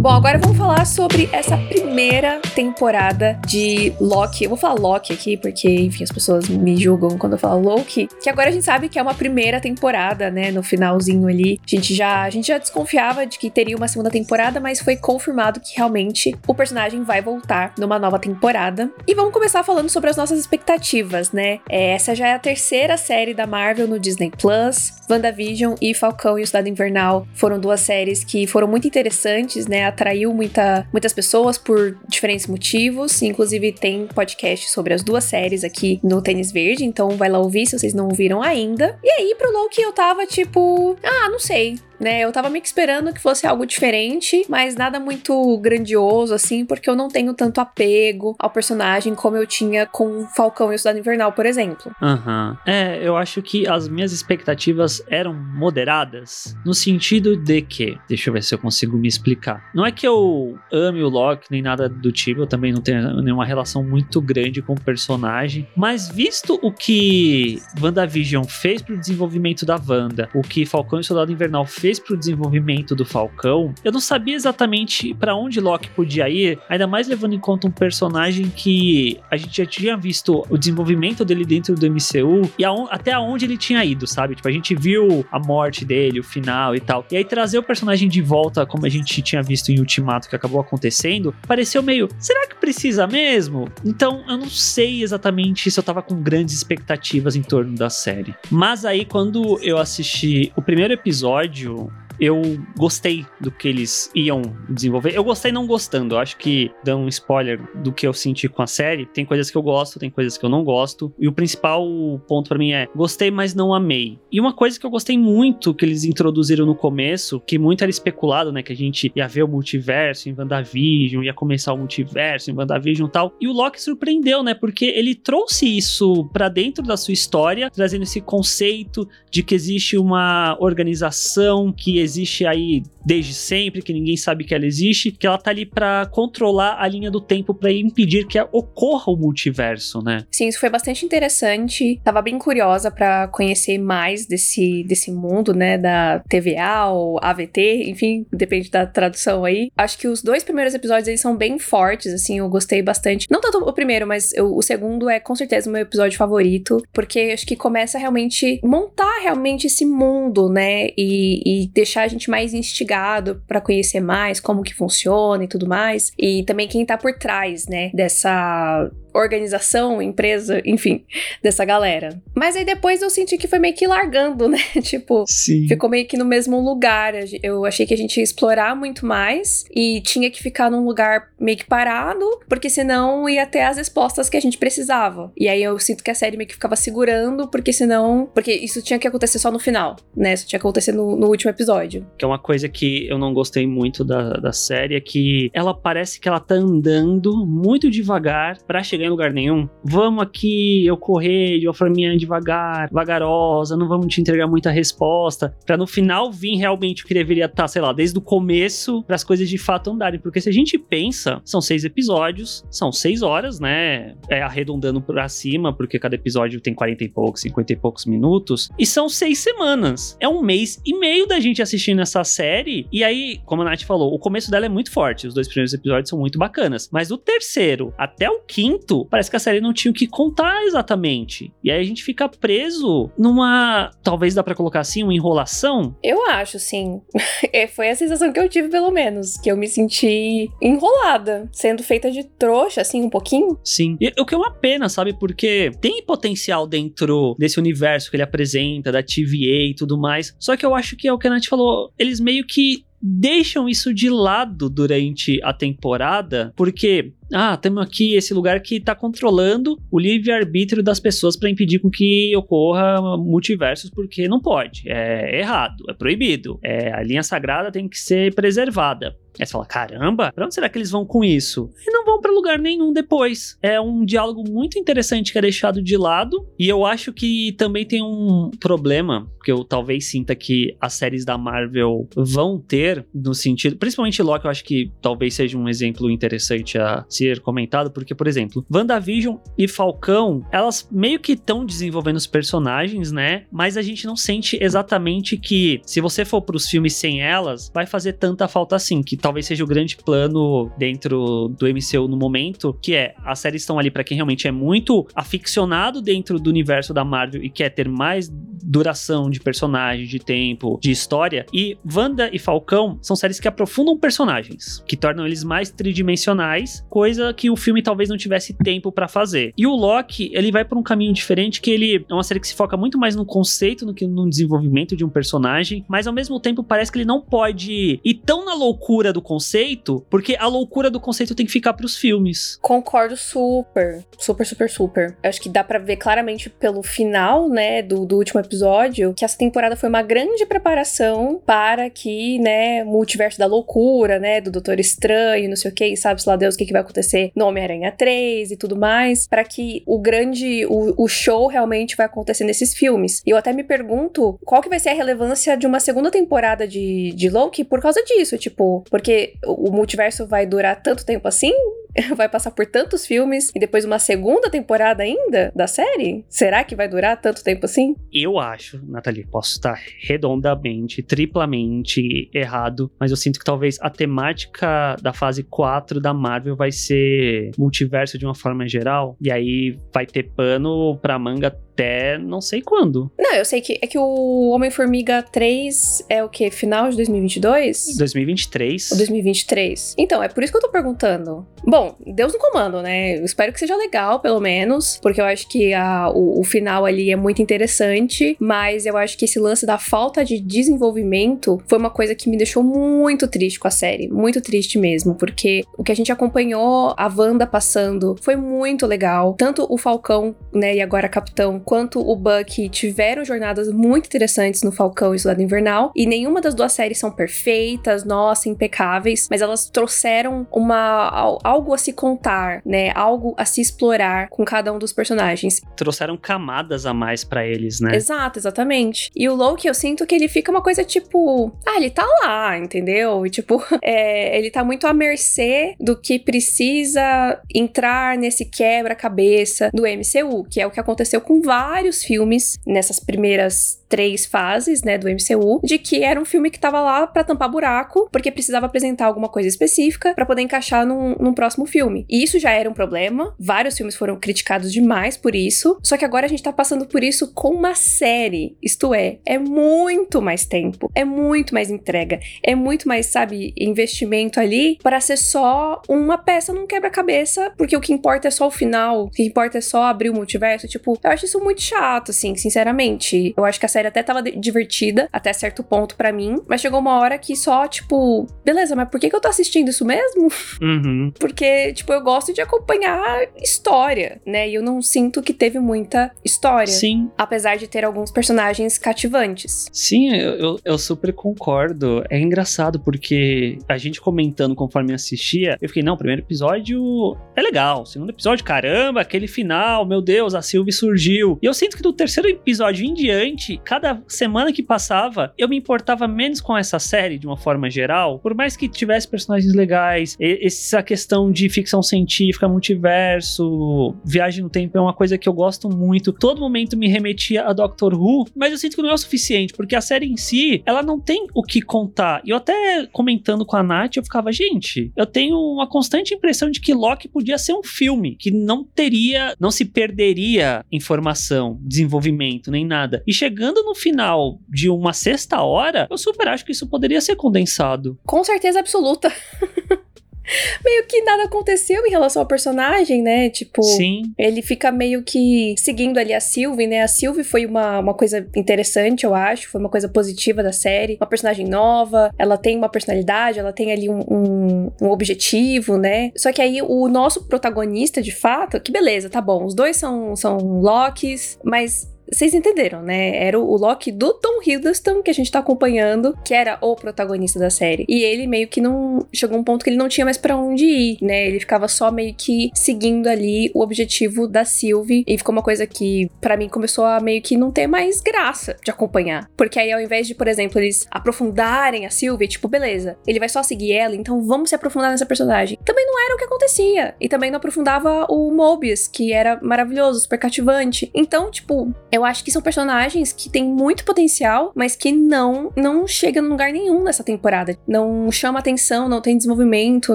Bom, agora vamos falar sobre essa primeira temporada de Loki. Eu vou falar Loki aqui porque, enfim, as pessoas me julgam quando eu falo Loki. Que agora a gente sabe que é uma primeira temporada, né? No finalzinho ali. A gente já, a gente já desconfiava de que teria uma segunda temporada, mas foi confirmado que realmente o personagem vai voltar numa nova temporada. E vamos começar falando sobre as nossas expectativas, né? É, essa já é a terceira série da Marvel no Disney Plus. WandaVision e Falcão e o Cidade Invernal foram duas séries que foram muito interessantes, né? Atraiu muita, muitas pessoas por diferentes motivos. Inclusive, tem podcast sobre as duas séries aqui no Tênis Verde, então vai lá ouvir se vocês não ouviram ainda. E aí, pro Loki, eu tava tipo, ah, não sei né? Eu tava meio que esperando que fosse algo diferente, mas nada muito grandioso, assim, porque eu não tenho tanto apego ao personagem como eu tinha com Falcão e o Cidade Invernal, por exemplo. Aham. Uhum. É, eu acho que as minhas expectativas eram moderadas, no sentido de que, deixa eu ver se eu consigo me explicar. Não é que eu ame o Loki nem nada do tipo, eu também não tenho nenhuma relação muito grande com o personagem, mas visto o que WandaVision fez pro desenvolvimento da Wanda, o que Falcão e o Soldado Invernal fez fez pro desenvolvimento do Falcão, eu não sabia exatamente para onde Loki podia ir, ainda mais levando em conta um personagem que a gente já tinha visto o desenvolvimento dele dentro do MCU e até aonde ele tinha ido, sabe? Tipo, a gente viu a morte dele, o final e tal. E aí trazer o personagem de volta, como a gente tinha visto em Ultimato que acabou acontecendo, pareceu meio, será que precisa mesmo? Então, eu não sei exatamente se eu tava com grandes expectativas em torno da série. Mas aí quando eu assisti o primeiro episódio, eu gostei do que eles iam desenvolver. Eu gostei não gostando. Eu acho que, dando um spoiler do que eu senti com a série, tem coisas que eu gosto, tem coisas que eu não gosto. E o principal ponto para mim é: gostei, mas não amei. E uma coisa que eu gostei muito que eles introduziram no começo, que muito era especulado, né? Que a gente ia ver o multiverso em WandaVision, ia começar o multiverso em WandaVision e tal. E o Loki surpreendeu, né? Porque ele trouxe isso para dentro da sua história, trazendo esse conceito de que existe uma organização que existe existe aí desde sempre, que ninguém sabe que ela existe, que ela tá ali para controlar a linha do tempo para impedir que ocorra o multiverso, né? Sim, isso foi bastante interessante. Tava bem curiosa para conhecer mais desse, desse mundo, né, da TVA ou AVT, enfim, depende da tradução aí. Acho que os dois primeiros episódios eles são bem fortes, assim, eu gostei bastante. Não tanto o primeiro, mas eu, o segundo é com certeza o meu episódio favorito, porque acho que começa realmente montar realmente esse mundo, né, e, e deixar a gente mais instigado para conhecer mais como que funciona e tudo mais. E também quem tá por trás, né, dessa organização, empresa, enfim, dessa galera. Mas aí depois eu senti que foi meio que largando, né? tipo, Sim. ficou meio que no mesmo lugar. Eu achei que a gente ia explorar muito mais e tinha que ficar num lugar meio que parado, porque senão ia ter as respostas que a gente precisava. E aí eu sinto que a série meio que ficava segurando, porque senão. Porque isso tinha que acontecer só no final, né? Isso tinha que acontecer no, no último episódio. Que é uma coisa que eu não gostei muito da, da série, é que ela parece que ela tá andando muito devagar para chegar chegar em lugar nenhum. Vamos aqui eu correr de uma forminha devagar, vagarosa, não vamos te entregar muita resposta, para no final vir realmente o que deveria estar, tá, sei lá, desde o começo, para as coisas de fato andarem. Porque se a gente pensa, são seis episódios, são seis horas, né? É arredondando pra cima, porque cada episódio tem 40 e poucos, 50 e poucos minutos, e são seis semanas. É um mês e meio da gente assistindo essa série, e aí, como a Nath falou, o começo dela é muito forte, os dois primeiros episódios são muito bacanas, mas do terceiro até o quinto, parece que a série não tinha o que contar exatamente. E aí a gente fica preso numa, talvez dá para colocar assim, uma enrolação. Eu acho, sim. É, foi a sensação que eu tive, pelo menos, que eu me senti enrolada, sendo feita de trouxa, assim, um pouquinho. Sim. E, o que é uma pena, sabe? Porque tem potencial dentro desse universo que ele apresenta, da TVA e tudo mais. Só que eu acho que é o que a Nath falou, eles meio que deixam isso de lado durante a temporada, porque ah, temos aqui esse lugar que está controlando o livre-arbítrio das pessoas para impedir com que ocorra multiversos, porque não pode. É errado, é proibido. É, a linha sagrada tem que ser preservada. Aí você fala, caramba, pra onde será que eles vão com isso? E não vão para lugar nenhum depois. É um diálogo muito interessante que é deixado de lado. E eu acho que também tem um problema que eu talvez sinta que as séries da Marvel vão ter, no sentido. Principalmente Loki, eu acho que talvez seja um exemplo interessante a ser comentado, porque, por exemplo, WandaVision e Falcão, elas meio que estão desenvolvendo os personagens, né? Mas a gente não sente exatamente que, se você for pros filmes sem elas, vai fazer tanta falta assim, que talvez seja o grande plano dentro do MCU no momento, que é as séries estão ali para quem realmente é muito aficionado dentro do universo da Marvel e quer ter mais duração de personagem, de tempo, de história. E Wanda e Falcão são séries que aprofundam personagens, que tornam eles mais tridimensionais, coisa que o filme talvez não tivesse tempo para fazer. E o Loki, ele vai por um caminho diferente, que ele é uma série que se foca muito mais no conceito do que no desenvolvimento de um personagem, mas ao mesmo tempo parece que ele não pode ir tão na loucura do conceito, porque a loucura do conceito tem que ficar pros filmes. Concordo super, super, super, super. Eu acho que dá para ver claramente pelo final, né, do, do último episódio, que essa temporada foi uma grande preparação para que, né, multiverso da loucura, né, do Doutor Estranho, não sei o que, sabe-se lá Deus o que, que vai acontecer no Homem-Aranha 3 e tudo mais, para que o grande, o, o show realmente vai acontecer nesses filmes. E eu até me pergunto qual que vai ser a relevância de uma segunda temporada de, de Loki por causa disso, tipo, porque o multiverso vai durar tanto tempo assim? vai passar por tantos filmes e depois uma segunda temporada ainda da série? Será que vai durar tanto tempo assim? Eu acho, Nathalie, posso estar redondamente, triplamente errado, mas eu sinto que talvez a temática da fase 4 da Marvel vai ser multiverso de uma forma geral, e aí vai ter pano pra manga até não sei quando. Não, eu sei que é que o Homem-Formiga 3 é o que? Final de 2022? 2023. O 2023. Então, é por isso que eu tô perguntando. Bom, Deus no comando, né? Eu espero que seja legal, pelo menos, porque eu acho que a, o, o final ali é muito interessante, mas eu acho que esse lance da falta de desenvolvimento foi uma coisa que me deixou muito triste com a série. Muito triste mesmo, porque o que a gente acompanhou a Wanda passando foi muito legal. Tanto o Falcão, né, e agora Capitão, quanto o Bucky tiveram jornadas muito interessantes no Falcão e Soldado Invernal, e nenhuma das duas séries são perfeitas, nossa, impecáveis, mas elas trouxeram uma algo a se contar, né? Algo a se explorar com cada um dos personagens. Trouxeram camadas a mais para eles, né? Exato, exatamente. E o Loki, eu sinto que ele fica uma coisa tipo, ah, ele tá lá, entendeu? E tipo, é, ele tá muito à mercê do que precisa entrar nesse quebra-cabeça do MCU, que é o que aconteceu com vários vários filmes nessas primeiras três fases, né, do MCU, de que era um filme que tava lá para tampar buraco, porque precisava apresentar alguma coisa específica para poder encaixar num, num, próximo filme. E isso já era um problema, vários filmes foram criticados demais por isso, só que agora a gente tá passando por isso com uma série, isto é, é muito mais tempo, é muito mais entrega, é muito mais, sabe, investimento ali para ser só uma peça num quebra-cabeça, porque o que importa é só o final, o que importa é só abrir o multiverso, tipo, eu acho isso muito chato, assim, sinceramente. Eu acho que a série até tava divertida, até certo ponto para mim, mas chegou uma hora que só, tipo, beleza, mas por que, que eu tô assistindo isso mesmo? Uhum. Porque, tipo, eu gosto de acompanhar história, né? E eu não sinto que teve muita história. Sim. Apesar de ter alguns personagens cativantes. Sim, eu, eu, eu super concordo. É engraçado porque a gente comentando conforme assistia, eu fiquei, não, o primeiro episódio é legal. Segundo episódio, caramba, aquele final, meu Deus, a Sylvie surgiu. E eu sinto que do terceiro episódio em diante, cada semana que passava, eu me importava menos com essa série de uma forma geral, por mais que tivesse personagens legais, essa questão de ficção científica, multiverso, viagem no tempo é uma coisa que eu gosto muito. Todo momento me remetia a Doctor Who, mas eu sinto que não é o suficiente, porque a série em si, ela não tem o que contar. E eu até comentando com a Nath, eu ficava, gente, eu tenho uma constante impressão de que Loki podia ser um filme, que não teria, não se perderia informação, desenvolvimento, nem nada. E chegando no final de uma sexta hora, eu super acho que isso poderia ser condensado. Com certeza absoluta. meio que nada aconteceu em relação ao personagem, né? Tipo, Sim. ele fica meio que seguindo ali a Sylvie, né? A Sylvie foi uma, uma coisa interessante, eu acho, foi uma coisa positiva da série. Uma personagem nova, ela tem uma personalidade, ela tem ali um, um, um objetivo, né? Só que aí o nosso protagonista, de fato, que beleza, tá bom, os dois são, são Locks, mas vocês entenderam, né? Era o Loki do Tom Hiddleston que a gente tá acompanhando, que era o protagonista da série. E ele meio que não. Chegou um ponto que ele não tinha mais para onde ir, né? Ele ficava só meio que seguindo ali o objetivo da Sylvie. E ficou uma coisa que, para mim, começou a meio que não ter mais graça de acompanhar. Porque aí, ao invés de, por exemplo, eles aprofundarem a Sylvie, tipo, beleza, ele vai só seguir ela, então vamos se aprofundar nessa personagem. Também não era o que acontecia. E também não aprofundava o Mobius, que era maravilhoso, super cativante. Então, tipo, eu eu acho que são personagens que têm muito potencial, mas que não não chegam em lugar nenhum nessa temporada. Não chama atenção, não tem desenvolvimento,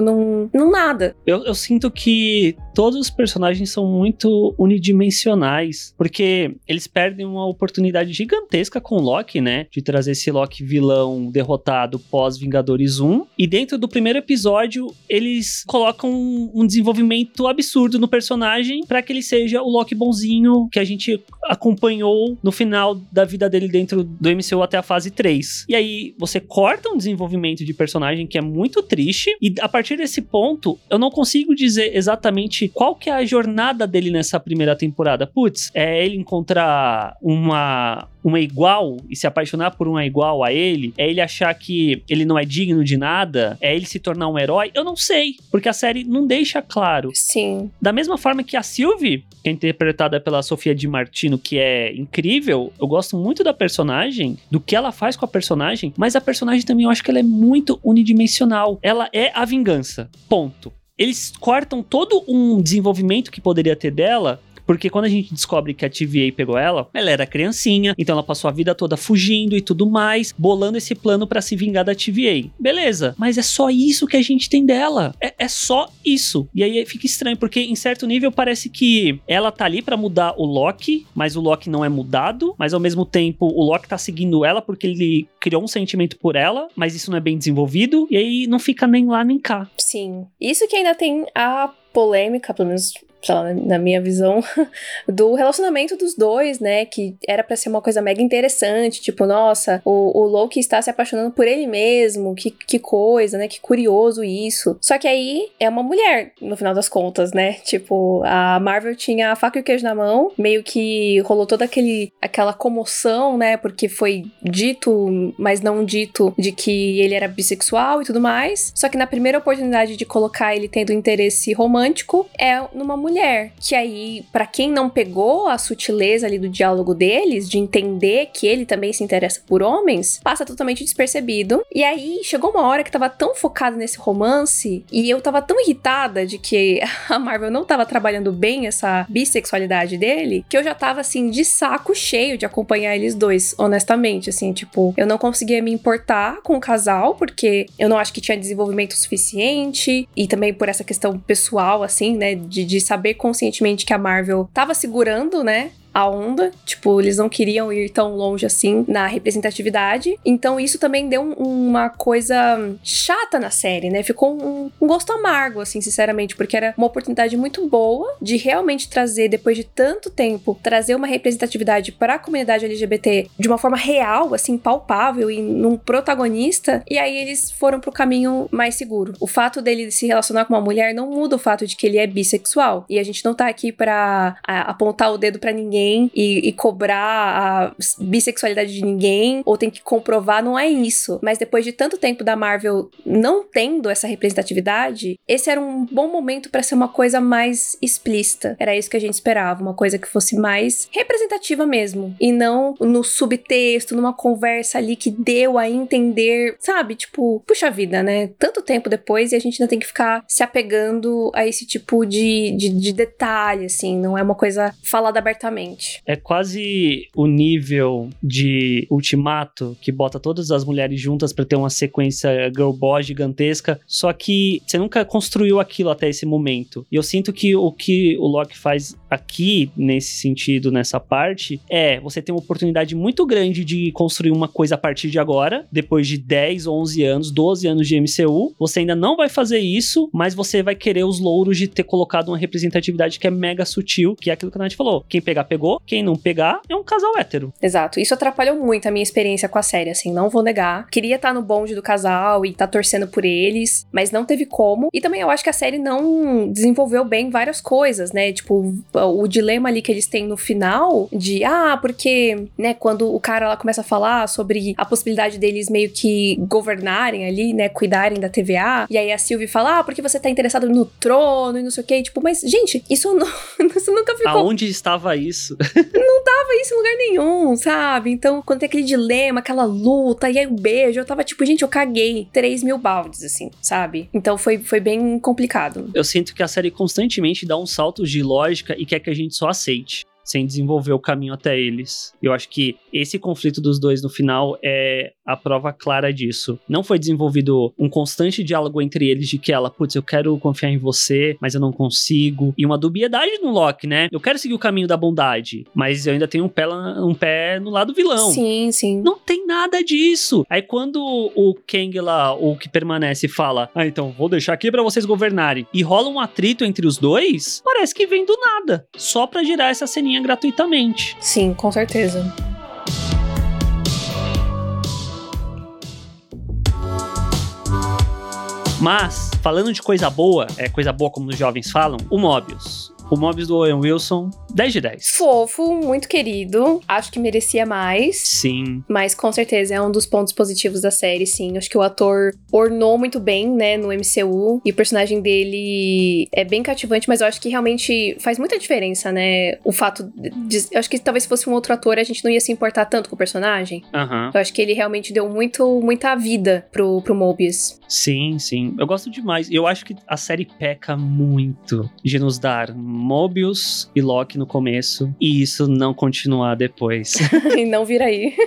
não, não nada. Eu, eu sinto que todos os personagens são muito unidimensionais, porque eles perdem uma oportunidade gigantesca com o Loki, né? De trazer esse Loki vilão derrotado pós Vingadores 1. E dentro do primeiro episódio, eles colocam um, um desenvolvimento absurdo no personagem para que ele seja o Loki bonzinho que a gente acompanha acompanhou no final da vida dele dentro do MCU até a fase 3. E aí você corta um desenvolvimento de personagem que é muito triste e a partir desse ponto eu não consigo dizer exatamente qual que é a jornada dele nessa primeira temporada. Putz, é ele encontrar uma uma igual e se apaixonar por uma igual a ele, é ele achar que ele não é digno de nada, é ele se tornar um herói, eu não sei, porque a série não deixa claro. Sim. Da mesma forma que a Sylvie, que é interpretada pela Sofia Di Martino, que é incrível, eu gosto muito da personagem, do que ela faz com a personagem, mas a personagem também eu acho que ela é muito unidimensional. Ela é a vingança. Ponto eles cortam todo um desenvolvimento que poderia ter dela porque quando a gente descobre que a TVA pegou ela, ela era criancinha, então ela passou a vida toda fugindo e tudo mais, bolando esse plano para se vingar da TVA. Beleza, mas é só isso que a gente tem dela. É, é só isso. E aí fica estranho, porque em certo nível parece que ela tá ali para mudar o Loki, mas o Loki não é mudado, mas ao mesmo tempo o Loki tá seguindo ela porque ele criou um sentimento por ela, mas isso não é bem desenvolvido, e aí não fica nem lá nem cá. Sim. Isso que ainda tem a polêmica, pelo menos lá, na minha visão, do relacionamento dos dois, né? Que era para ser uma coisa mega interessante, tipo, nossa, o, o Loki está se apaixonando por ele mesmo, que, que coisa, né? Que curioso isso. Só que aí é uma mulher, no final das contas, né? Tipo, a Marvel tinha a faca e o queijo na mão, meio que rolou toda aquele, aquela comoção, né? Porque foi dito, mas não dito, de que ele era bissexual e tudo mais. Só que na primeira oportunidade de colocar ele tendo interesse romântico, é numa mulher mulher. Que aí, para quem não pegou a sutileza ali do diálogo deles, de entender que ele também se interessa por homens, passa totalmente despercebido. E aí chegou uma hora que tava tão focado nesse romance e eu tava tão irritada de que a Marvel não tava trabalhando bem essa bissexualidade dele, que eu já tava assim de saco cheio de acompanhar eles dois, honestamente, assim, tipo, eu não conseguia me importar com o casal porque eu não acho que tinha desenvolvimento suficiente e também por essa questão pessoal assim, né, de, de saber saber conscientemente que a Marvel tava segurando, né? A onda, tipo, eles não queriam ir tão longe assim na representatividade. Então isso também deu um, uma coisa chata na série, né? Ficou um, um, gosto amargo, assim, sinceramente, porque era uma oportunidade muito boa de realmente trazer, depois de tanto tempo, trazer uma representatividade para a comunidade LGBT de uma forma real, assim, palpável e num protagonista. E aí eles foram pro caminho mais seguro. O fato dele se relacionar com uma mulher não muda o fato de que ele é bissexual. E a gente não tá aqui para apontar o dedo para ninguém ninguém e, e cobrar a bissexualidade de ninguém, ou tem que comprovar, não é isso. Mas depois de tanto tempo da Marvel não tendo essa representatividade, esse era um bom momento para ser uma coisa mais explícita. Era isso que a gente esperava, uma coisa que fosse mais representativa mesmo. E não no subtexto, numa conversa ali que deu a entender, sabe? Tipo, puxa vida, né? Tanto tempo depois e a gente ainda tem que ficar se apegando a esse tipo de, de, de detalhe, assim. Não é uma coisa falada abertamente. É quase o nível de Ultimato que bota todas as mulheres juntas para ter uma sequência girl boss gigantesca, só que você nunca construiu aquilo até esse momento. E eu sinto que o que o Loki faz aqui, nesse sentido, nessa parte, é você tem uma oportunidade muito grande de construir uma coisa a partir de agora, depois de 10, 11 anos, 12 anos de MCU. Você ainda não vai fazer isso, mas você vai querer os louros de ter colocado uma representatividade que é mega sutil, que é aquilo que a Nath falou. Quem pegar, pegou. Quem não pegar, é um casal hétero. Exato. Isso atrapalhou muito a minha experiência com a série, assim, não vou negar. Queria estar no bonde do casal e estar torcendo por eles, mas não teve como. E também eu acho que a série não desenvolveu bem várias coisas, né? Tipo, o dilema ali que eles têm no final de, ah, porque, né, quando o cara lá começa a falar sobre a possibilidade deles meio que governarem ali, né, cuidarem da TVA, e aí a Sylvie fala, ah, porque você tá interessado no trono e não sei o quê, tipo, mas, gente, isso, não, isso nunca ficou... Aonde estava isso? não tava isso em lugar nenhum, sabe? Então, quando tem aquele dilema, aquela luta, e aí o um beijo, eu tava tipo, gente, eu caguei 3 mil baldes, assim, sabe? Então foi, foi bem complicado. Eu sinto que a série constantemente dá um salto de lógica e quer que a gente só aceite sem desenvolver o caminho até eles. Eu acho que esse conflito dos dois no final é a prova clara disso. Não foi desenvolvido um constante diálogo entre eles de que ela, putz, eu quero confiar em você, mas eu não consigo. E uma dubiedade no Loki, né? Eu quero seguir o caminho da bondade, mas eu ainda tenho um pé, um pé no lado vilão. Sim, sim. Não tem nada disso. Aí quando o Kang lá, o que permanece, fala: Ah, então vou deixar aqui para vocês governarem. E rola um atrito entre os dois, parece que vem do nada. Só pra gerar essa ceninha gratuitamente. Sim, com certeza. Mas, falando de coisa boa, é coisa boa como os jovens falam, o Mobius. O Mobius do Owen Wilson, 10 de 10. Fofo, muito querido. Acho que merecia mais. Sim. Mas com certeza é um dos pontos positivos da série, sim. Acho que o ator ornou muito bem, né, no MCU. E o personagem dele é bem cativante, mas eu acho que realmente faz muita diferença, né? O fato de. Eu acho que talvez se fosse um outro ator, a gente não ia se importar tanto com o personagem. Uhum. Eu acho que ele realmente deu muito, muita vida pro, pro Mobius. Sim, sim. Eu gosto demais. Eu acho que a série peca muito de nos dar Mobius e Loki no começo e isso não continuar depois. e não vir aí.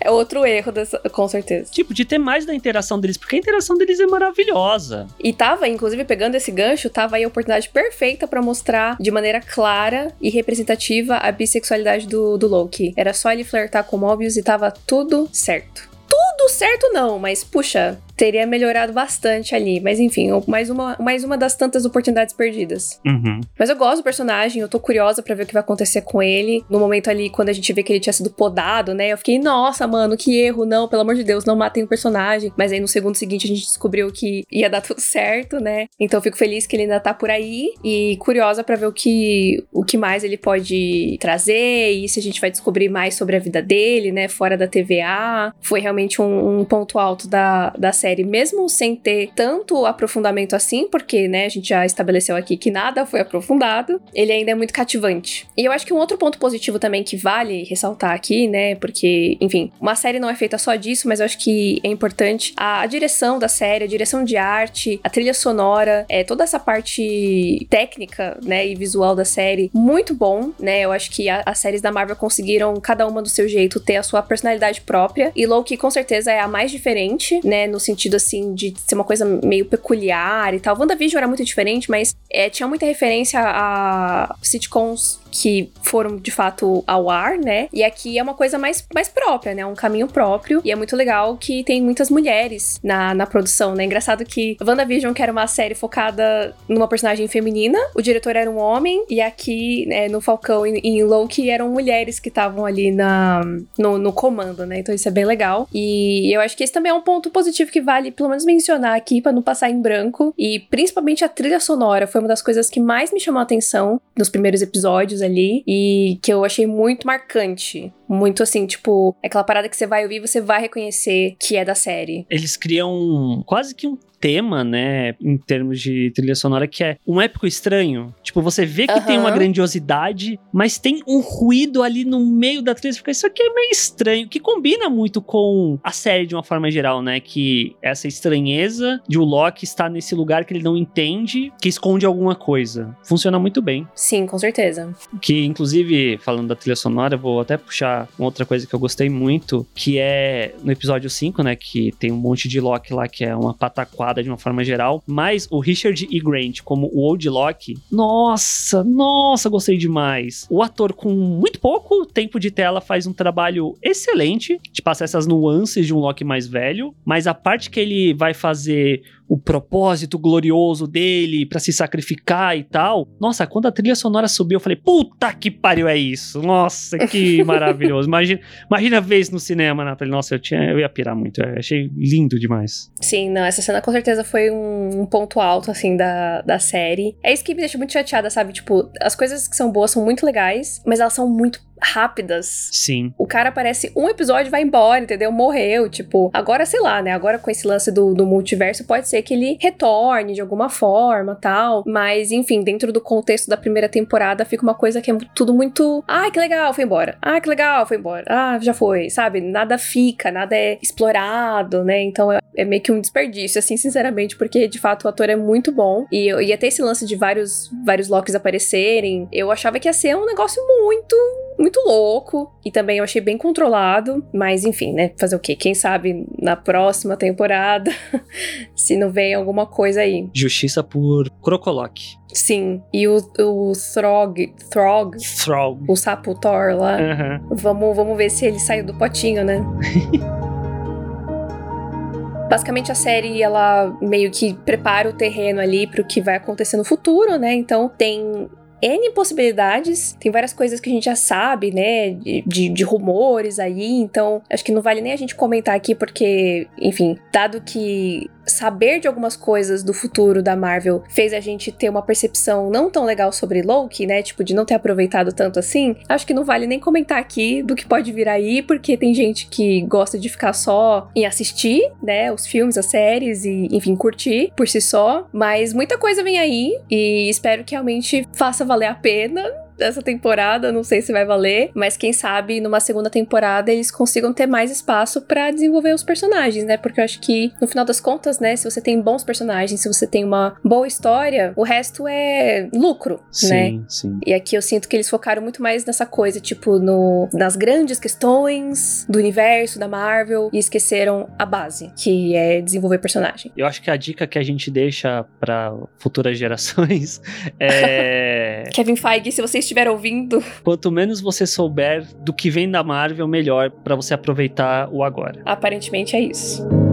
É outro erro, dessa, com certeza. Tipo, de ter mais da interação deles, porque a interação deles é maravilhosa. E tava, inclusive, pegando esse gancho, tava aí a oportunidade perfeita para mostrar de maneira clara e representativa a bissexualidade do, do Loki. Era só ele flertar com Mobius e tava tudo certo. Tudo certo não, mas puxa, teria melhorado bastante ali. Mas enfim, mais uma, mais uma das tantas oportunidades perdidas. Uhum. Mas eu gosto do personagem, eu tô curiosa para ver o que vai acontecer com ele. No momento ali, quando a gente vê que ele tinha sido podado, né? Eu fiquei, nossa, mano, que erro, não, pelo amor de Deus, não matem o personagem. Mas aí no segundo seguinte a gente descobriu que ia dar tudo certo, né? Então eu fico feliz que ele ainda tá por aí e curiosa para ver o que, o que mais ele pode trazer e se a gente vai descobrir mais sobre a vida dele, né? Fora da TVA. Foi realmente um, um ponto alto da, da série série, mesmo sem ter tanto aprofundamento assim, porque, né, a gente já estabeleceu aqui que nada foi aprofundado, ele ainda é muito cativante. E eu acho que um outro ponto positivo também que vale ressaltar aqui, né, porque, enfim, uma série não é feita só disso, mas eu acho que é importante a, a direção da série, a direção de arte, a trilha sonora, é toda essa parte técnica, né, e visual da série, muito bom, né? Eu acho que a, as séries da Marvel conseguiram cada uma do seu jeito ter a sua personalidade própria, e Loki com certeza é a mais diferente, né, no sentido sentido, assim, de ser uma coisa meio peculiar e tal. WandaVision era muito diferente, mas é, tinha muita referência a sitcoms que foram de fato ao ar, né? E aqui é uma coisa mais, mais própria, né? Um caminho próprio. E é muito legal que tem muitas mulheres na, na produção, né? Engraçado que WandaVision, que era uma série focada numa personagem feminina, o diretor era um homem, e aqui, né, no Falcão e em Loki eram mulheres que estavam ali na, no, no comando, né? Então isso é bem legal. E eu acho que esse também é um ponto positivo que vale pelo menos mencionar aqui para não passar em branco. E principalmente a trilha sonora foi uma das coisas que mais me chamou a atenção nos primeiros episódios ali e que eu achei muito marcante. Muito assim, tipo, aquela parada que você vai ouvir, você vai reconhecer que é da série. Eles criam quase que um tema, né, em termos de trilha sonora, que é um épico estranho. Tipo, você vê que uhum. tem uma grandiosidade, mas tem um ruído ali no meio da trilha. Você fica, isso aqui é meio estranho, que combina muito com a série de uma forma geral, né? Que essa estranheza de o Loki estar nesse lugar que ele não entende, que esconde alguma coisa. Funciona muito bem. Sim, com certeza. Que, inclusive, falando da trilha sonora, vou até puxar uma outra coisa que eu gostei muito, que é no episódio 5, né? Que tem um monte de Loki lá, que é uma pataquada de uma forma geral, mas o Richard E. Grant como o Old Loki, nossa, nossa, gostei demais. O ator com muito pouco tempo de tela faz um trabalho excelente de passar essas nuances de um Loki mais velho, mas a parte que ele vai fazer o propósito glorioso dele para se sacrificar e tal. Nossa, quando a trilha sonora subiu, eu falei, puta que pariu é isso. Nossa, que maravilhoso. Imagina, imagina ver isso no cinema, Nathalie. Nossa, eu, tinha, eu ia pirar muito. Eu achei lindo demais. Sim, não, essa cena com certeza foi um, um, ponto alto, assim, da, da série. É isso que me deixa muito chateada, sabe? Tipo, as coisas que são boas são muito legais, mas elas são muito rápidas. Sim. O cara aparece um episódio e vai embora, entendeu? Morreu. Tipo, agora sei lá, né? Agora com esse lance do, do multiverso, pode ser que ele retorne de alguma forma tal. Mas, enfim, dentro do contexto da primeira temporada, fica uma coisa que é tudo muito. Ai, que legal, foi embora. Ah, que legal, foi embora. Ah, já foi, sabe? Nada fica, nada é explorado, né? Então é, é meio que um desperdício, assim, sinceramente, porque de fato o ator é muito bom. E ia ter esse lance de vários, vários Locks aparecerem. Eu achava que ia ser um negócio muito muito louco e também eu achei bem controlado, mas enfim, né? Fazer o quê? Quem sabe na próxima temporada se não vem alguma coisa aí. Justiça por Crocolock. Sim, e o, o Throg, Throg, Throg, o sapo Thor lá, uhum. vamos, vamos ver se ele saiu do potinho, né? Basicamente a série ela meio que prepara o terreno ali para o que vai acontecer no futuro, né? Então tem N possibilidades, tem várias coisas que a gente já sabe, né, de, de, de, rumores aí, então acho que não vale nem a gente comentar aqui, porque, enfim, dado que saber de algumas coisas do futuro da Marvel fez a gente ter uma percepção não tão legal sobre Loki, né, tipo, de não ter aproveitado tanto assim, acho que não vale nem comentar aqui do que pode vir aí, porque tem gente que gosta de ficar só em assistir, né, os filmes, as séries e, enfim, curtir por si só, mas muita coisa vem aí e espero que realmente faça valer a pena dessa temporada, não sei se vai valer, mas quem sabe numa segunda temporada eles consigam ter mais espaço para desenvolver os personagens, né? Porque eu acho que no final das contas, né, se você tem bons personagens, se você tem uma boa história, o resto é lucro, sim, né? Sim. E aqui eu sinto que eles focaram muito mais nessa coisa, tipo, no nas grandes questões do universo da Marvel e esqueceram a base, que é desenvolver personagem. Eu acho que a dica que a gente deixa para futuras gerações é Kevin Feige, se vocês estiver ouvindo. Quanto menos você souber do que vem da Marvel, melhor para você aproveitar o agora. Aparentemente é isso.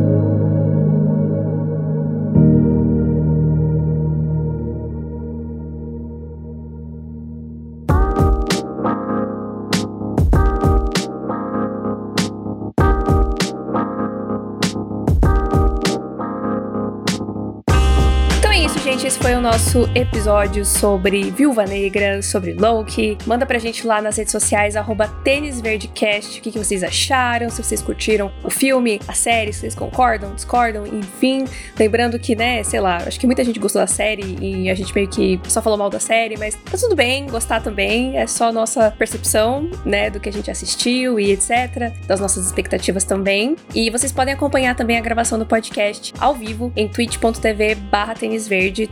Nosso episódio sobre Viúva Negra, sobre Loki. Manda pra gente lá nas redes sociais, arroba tênisverdecast, o que, que vocês acharam, se vocês curtiram o filme, a série, se vocês concordam, discordam, enfim. Lembrando que, né, sei lá, acho que muita gente gostou da série e a gente meio que só falou mal da série, mas tá tudo bem, gostar também, é só nossa percepção, né, do que a gente assistiu e etc, das nossas expectativas também. E vocês podem acompanhar também a gravação do podcast ao vivo em twitch.tv barra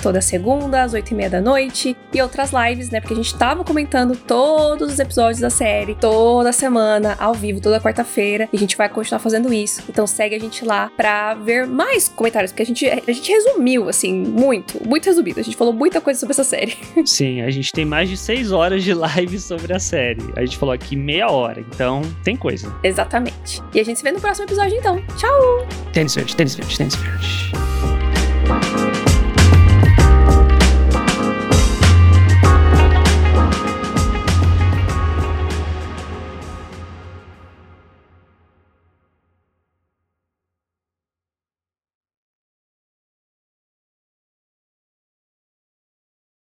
toda segunda, às oito e meia da noite, e outras lives, né? Porque a gente tava comentando todos os episódios da série, toda semana, ao vivo, toda quarta-feira, e a gente vai continuar fazendo isso. Então segue a gente lá pra ver mais comentários, porque a gente, a gente resumiu, assim, muito, muito resumido. A gente falou muita coisa sobre essa série. Sim, a gente tem mais de seis horas de live sobre a série. A gente falou aqui meia hora, então tem coisa. Exatamente. E a gente se vê no próximo episódio, então. Tchau! Tênis verde, tênis verde, tênis verde.